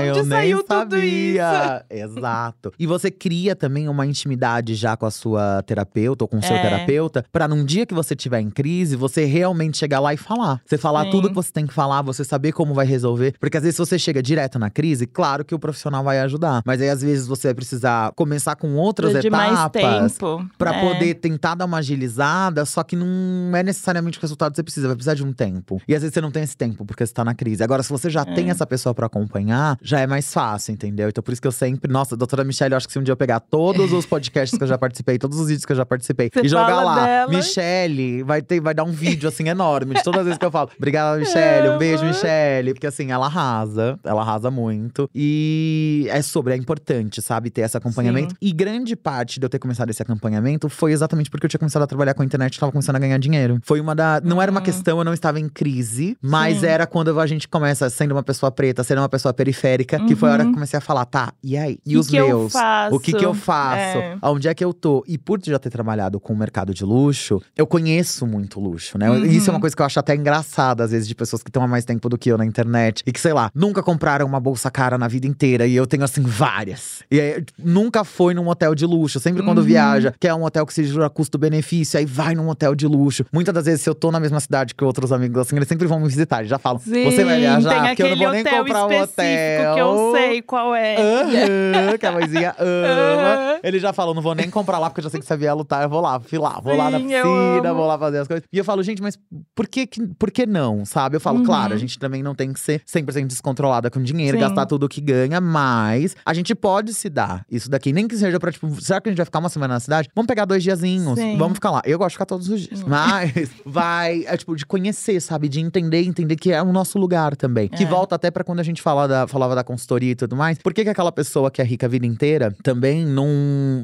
É, eu nem saiu tudo sabia. Exato. E você cria também uma intimidade já com a sua terapeuta ou com o seu É. terapeuta, pra num dia que você tiver em crise, você realmente chegar lá e falar. Você falar Sim. tudo que você tem que falar, você saber como vai resolver. Porque às vezes você chega direto na crise, claro que o profissional vai ajudar. Mas aí às vezes você vai precisar começar com outras de etapas. Pra É. poder tentar dar uma agilizada, só que não é necessariamente o resultado que você precisa, vai precisar de um tempo. E às vezes você não tem esse tempo, porque você tá na crise. Agora, se você já É. tem essa pessoa pra acompanhar, já é mais fácil, entendeu? Então por isso que eu sempre. Nossa, doutora Michelle, eu acho que se um dia eu pegar todos os podcasts que eu já participei, todos os vídeos que eu já participei, Você e jogar lá, dela. Michelle, vai, ter, vai dar um vídeo assim enorme de todas as vezes que eu falo. Obrigada, Michelle. Um beijo, Amo. Michelle. Porque assim, ela arrasa, ela arrasa muito. E é sobre, é importante, sabe, ter esse acompanhamento. Sim. E grande parte de eu ter começado esse acompanhamento foi exatamente porque eu tinha começado a trabalhar com a internet e tava começando a ganhar dinheiro. Foi uma da. Não era uma Hum. questão, eu não estava em crise, mas Sim. era quando a gente começa sendo uma pessoa preta, sendo uma pessoa periférica, que foi a hora que eu Uhum. comecei a falar, tá, e aí? E Que os que eu meus? O que que eu faço? É. Onde é que eu tô? E por já ter trabalhado com o mercado de luxo, eu conheço muito luxo, né? Uhum. Isso é uma coisa que eu acho até engraçada, às vezes, de pessoas que estão há mais tempo do que eu na internet. E que, sei lá, nunca compraram uma bolsa cara na vida inteira. E eu tenho, assim, várias. E aí, nunca foi num hotel de luxo. Sempre quando Uhum. viaja, quer um hotel que seja custo-benefício, aí vai num hotel de luxo. Muitas das vezes, se eu tô na mesma cidade que outros amigos, assim, eles sempre vão me visitar. Já falam, você vai Sim, viajar? Porque eu não vou nem comprar um hotel. que eu sei qual é. Aham, que a mãezinha ama. Aham. Ele já falou, não vou nem comprar lá, porque eu já sei que você vier lutar, eu vou lá, fui lá, vou lá na Sim, piscina, vou lá fazer as coisas. E eu falo, gente, mas por que, que- por que não, sabe? Eu falo, Uhum. claro, a gente também não tem que ser 100% descontrolada com dinheiro, Sim. gastar tudo que ganha, mas a gente pode se dar isso daqui. Nem que seja pra, tipo, será que a gente vai ficar uma semana na cidade? Vamos pegar dois diazinhos, Sim. vamos ficar lá. Eu gosto de ficar todos os dias, mas vai, é tipo, de conhecer, sabe? De entender, entender que é o nosso lugar também. Que É. volta até pra quando a gente fala da, falava da consultoria e tudo mais. Por que, que aquela pessoa que é rica a vida inteira também não,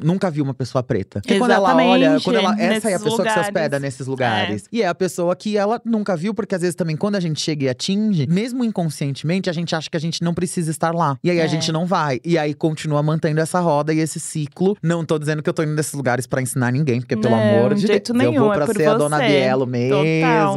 nunca viu uma pessoa preta? Porque quando ela olha, Exatamente, quando ela, essa é a pessoa que se lugares. hospeda nesses lugares. E é a pessoa que ela nunca viu, porque às vezes também quando a gente chega e atinge, mesmo inconscientemente, a gente acha que a gente não precisa estar lá. E aí a É. gente não vai. E aí continua mantendo essa roda e esse ciclo. Não tô dizendo que eu tô indo nesses lugares pra ensinar ninguém, porque pelo Não, amor de jeito Deus, eu nenhum, vou é pra por ser a dona você. Bielo mesmo,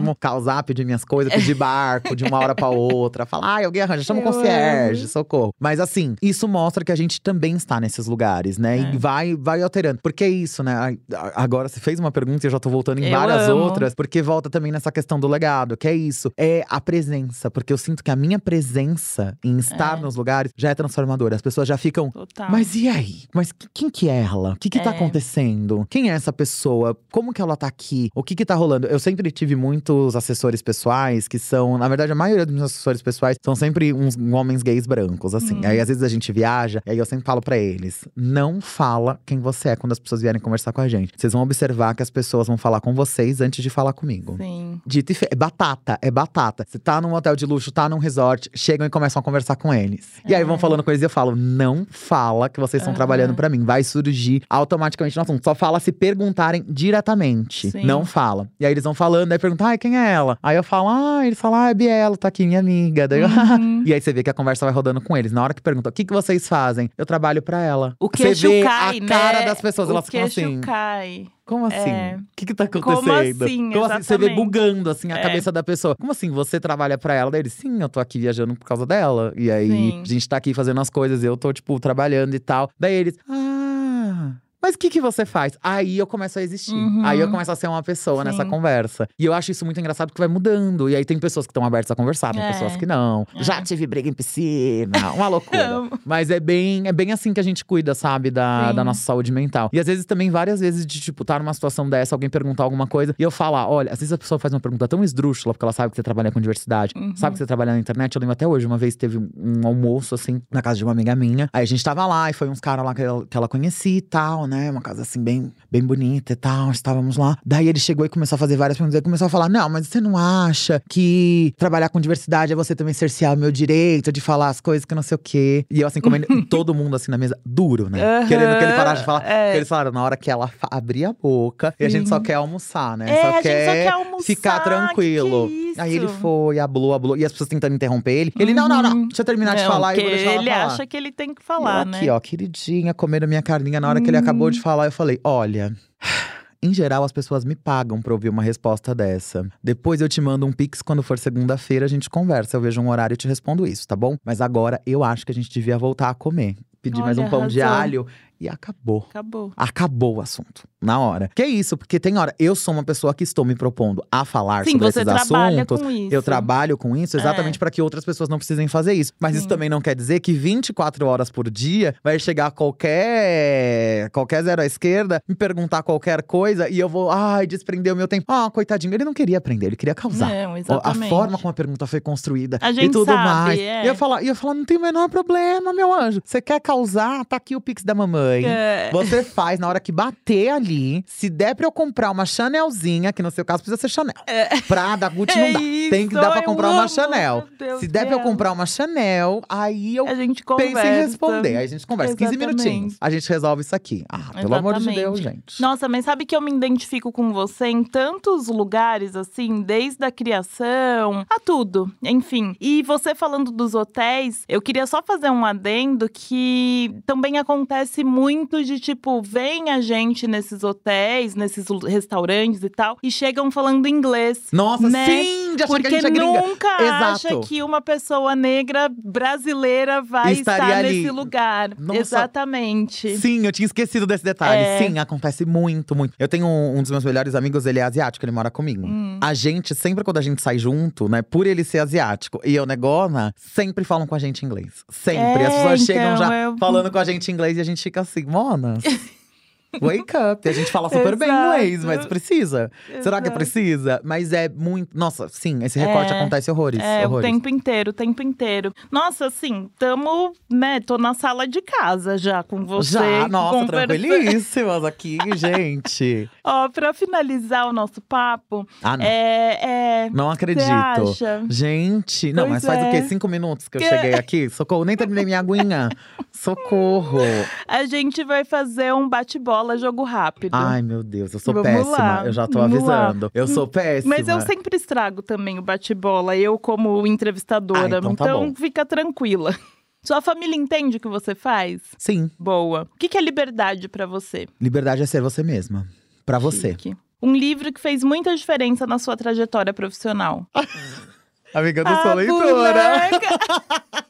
Total. causar, pedir minhas coisas, pedir barco de uma hora pra outra, falar, ai, alguém arranja, chama Eu concierge, amo. socorro. Mas assim, isso mostra que a gente também está nesses lugares, né? É. E vai, vai alterando. Porque é isso, né? Agora você fez uma pergunta e eu já tô voltando em Eu várias amo. outras, porque volta também nessa questão do legado, que é isso. É a presença, porque eu sinto que a minha presença em estar É. nos lugares já é transformadora. As pessoas já ficam. Total. Mas e aí? Mas que- quem que é ela? O que que tá É. acontecendo? Quem é essa pessoa? Como que ela tá aqui? O que que tá rolando? Eu sempre tive muitos assessores pessoais que são… Na verdade, a maioria dos meus assessores pessoais são sempre uns homens gays brancos, assim. Hum. Aí, às vezes, a gente viaja, e aí eu sempre falo pra eles: não fala quem você é quando as pessoas vierem conversar com a gente. Vocês vão observar que as pessoas vão falar com vocês antes de falar comigo. Sim. Dito e feito. É batata, é batata. Você tá num hotel de luxo, tá num resort, chegam e começam a conversar com eles. E aí vão É. falando eles e eu falo: não fala que vocês estão Aham. trabalhando pra mim. Vai surgir automaticamente no assunto. Só fala se perguntarem diretamente. Sim. Não fala. E aí eles vão falando, aí perguntam: ai, quem é ela? Aí eu falo: ah, eles falam: ah, é Bielo, tá aqui, minha amiga. Daí eu, Uhum. E aí você vê que a conversa vai rodando com eles. Na hora que pergunta: o que, que vocês fazem? Eu trabalho pra ela. O você queixo vê cai, a né? cara das pessoas, o elas ficam queixo assim. cai. Como assim? É. O que que tá Como acontecendo? assim? Você vê bugando, assim, a É. cabeça da pessoa. Como assim? Você trabalha pra ela? Daí ele, sim, eu tô aqui viajando por causa dela. E aí, Sim. a gente tá aqui fazendo as coisas, eu tô, tipo, trabalhando e tal. Daí eles, ah… Mas o que, que você faz? Aí eu começo a existir. Uhum. Aí eu começo a ser uma pessoa nessa Sim. conversa. E eu acho isso muito engraçado porque vai mudando. E aí tem pessoas que estão abertas a conversar, tem É. pessoas que não. É. Já tive briga em piscina, uma loucura. Mas é bem, é bem assim que a gente cuida, sabe, da, Sim. da nossa saúde mental. E às vezes também, várias vezes, de tipo, tá numa situação dessa, alguém perguntar alguma coisa e eu falar: olha, às vezes a pessoa faz uma pergunta tão esdrúxula, porque ela sabe que você trabalha com diversidade, Uhum. sabe que você trabalha na internet. Eu lembro até hoje, uma vez teve um, um almoço, assim, na casa de uma amiga minha. Aí a gente tava lá e foi uns caras lá que ela, que ela conhecia e tal, né? Uma casa assim, bem, bem bonita e tal. Estávamos lá. Daí ele chegou e começou a fazer várias perguntas. Ele começou a falar: Não, mas você não acha que trabalhar com diversidade é você também cercear o meu direito de falar as coisas que não sei o quê? E eu, assim, comendo todo mundo assim na mesa, duro, né? Aham, Querendo que ele parasse de falar. é. Eles falaram, na hora que ela abrir a boca, e a gente só quer almoçar, né? É, só, a gente quer só quer almoçar, ficar tranquilo. que é Aí ele foi, hablou, hablou. E as pessoas tentando interromper ele. Ele, não, não, não, Uhum. deixa eu terminar de Não, falar e vou deixar ela ele falar. acha que ele tem que falar, eu né? aqui, ó, queridinha, comendo minha carninha. Na hora que ele acabou de falar, eu falei: olha. Em geral, as pessoas me pagam pra ouvir uma resposta dessa. Depois eu te mando um pix quando for segunda-feira, a gente conversa. Eu vejo um horário e te respondo isso, tá bom? Mas agora eu acho que a gente devia voltar a comer. Pedir mais Olha, um pão de arrasou. alho e acabou. Acabou. Acabou o assunto, na hora. Que é isso, porque tem hora. Eu sou uma pessoa que estou me propondo a falar Sim, sobre você esses assuntos. com isso. Eu trabalho com isso exatamente É. para que outras pessoas não precisem fazer isso. Mas isso Sim. também não quer dizer que 24 horas por dia vai chegar qualquer qualquer zero à esquerda me perguntar qualquer coisa e eu vou, ai, desprender o meu tempo. Ah, coitadinho, ele não queria aprender, ele queria causar. Não, A exatamente. forma como a pergunta foi construída A e gente tudo sabe, mais. é. E eu falar, e eu falar, não tem o menor problema, meu anjo. Você quer causar? Tá aqui o pix da mamãe. É. Você faz na hora que bater ali. Se der pra eu comprar uma Chanelzinha, que no seu caso precisa ser Chanel. Prada, Gucci É não dá. Tem que isso, dar pra comprar uma amo, Chanel. Se der pra eu comprar uma Chanel, aí eu A gente penso em responder. Aí a gente conversa. 15 Exatamente. minutinhos. A gente resolve isso aqui. Ah, pelo amor de Exatamente. Deus, gente. Nossa, mas sabe que eu me identifico com você em tantos lugares, assim, desde a criação a tudo, enfim. E você falando dos hotéis, eu queria só fazer um adendo que também acontece muito de tipo, vem a gente nesses hotéis, nesses restaurantes e tal, e chegam falando inglês. Nossa, né? sim! De achar que a Porque gente é gringa. nunca acha Exato. que uma pessoa negra brasileira vai Estaria estar ali. nesse lugar. Nossa. Exatamente. Sim, eu tinha esquecido desse detalhe. É. Sim, acontece muito, muito. Eu tenho um, um dos meus melhores amigos, ele é asiático, ele mora comigo. Hum. A gente, sempre quando a gente sai junto, né, por ele ser asiático e eu negona, sempre falam com a gente em inglês. Sempre. É, As pessoas chegam então, já eu- falando com a gente em inglês e a gente fica assim, monas. Wake up. E a gente fala super bem Exato. inglês, mas precisa. Será que Exato. precisa? Mas é muito. Nossa, sim, esse recorte É. acontece horrores. É, o horrores. tempo inteiro, o tempo inteiro. Nossa, assim, tamo, né, tô na sala de casa já com você. Já, nossa, conversando. tranquilíssimas aqui, gente. Ó, pra finalizar o nosso papo, Ah, não. é… é Não acredito. Gente, não, Pois mas faz o é. quê? Cinco minutos que eu Que- cheguei aqui? Socorro, nem terminei minha aguinha. Socorro. A gente vai fazer um bate-bola, jogo rápido. Ai, meu Deus, eu sou Vamos péssima. lá, Eu já tô vamos lá. avisando. Eu sou péssima. Mas eu sempre estrago também o bate-bola, eu como entrevistadora. Ah, então tá bom. fica tranquila. Sua família entende o que você faz? Sim, Boa. O que é liberdade pra você? liberdade é ser você mesma. Pra você. Um livro que fez muita diferença na sua trajetória profissional. Amiga, eu não A sou leitora.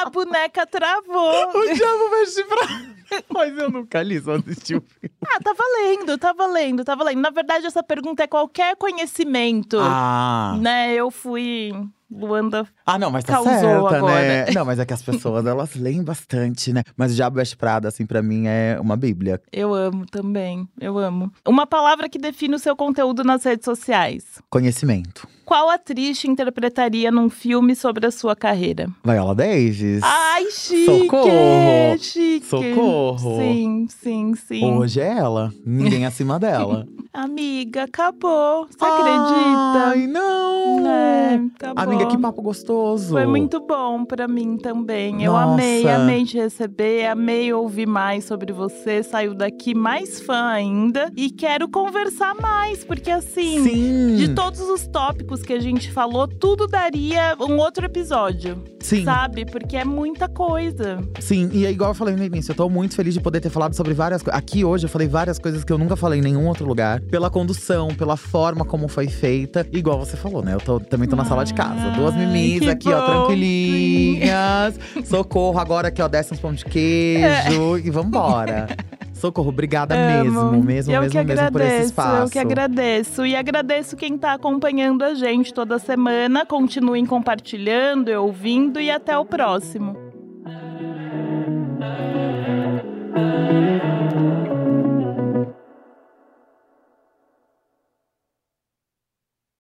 A boneca travou. O diabo mexe pra. Mas eu nunca li, só assisti o filme. Ah, tá valendo, tá valendo, tá valendo. Na verdade, essa pergunta é qualquer conhecimento. Ah. Né, eu fui. Luanda. Ah, não, mas tá Causou certa, agora. né? Não, mas é que as pessoas, elas leem bastante, né? Mas o Diabo Veste Prada, assim, pra mim, é uma bíblia. Eu amo também, eu amo. Uma palavra que define o seu conteúdo nas redes sociais. Conhecimento. Qual atriz te interpretaria num filme sobre a sua carreira? Viola Davis. Ai, chique! Socorro! Chique! Socorro! Sim, sim, sim. Hoje é ela. Ninguém acima dela. Amiga, acabou. Você Ai, acredita? não! É, acabou. Amiga, que papo gostoso. Foi muito bom pra mim também. Eu Nossa. amei, amei te receber, amei ouvir mais sobre você. Saiu daqui mais fã ainda e quero conversar mais, porque assim, Sim. de todos os tópicos que a gente falou, tudo daria um outro episódio, Sim, sabe? Porque é muita coisa. sim. E é igual eu falei no início, eu tô muito feliz de poder ter falado sobre várias coisas. Aqui hoje eu falei várias coisas que eu nunca falei em nenhum outro lugar. Pela condução, pela forma como foi feita. Igual você falou, né? Eu tô- também tô na sala de casa. Duas mimis aqui, bom. ó, tranquilinhas. Socorro agora aqui, ó, desce uns pão de queijo é. e vambora. Socorro, obrigada Amo. mesmo, mesmo, mesmo, mesmo por esse espaço. Eu que agradeço. E agradeço quem está acompanhando a gente toda semana. Continuem compartilhando, ouvindo e até o próximo.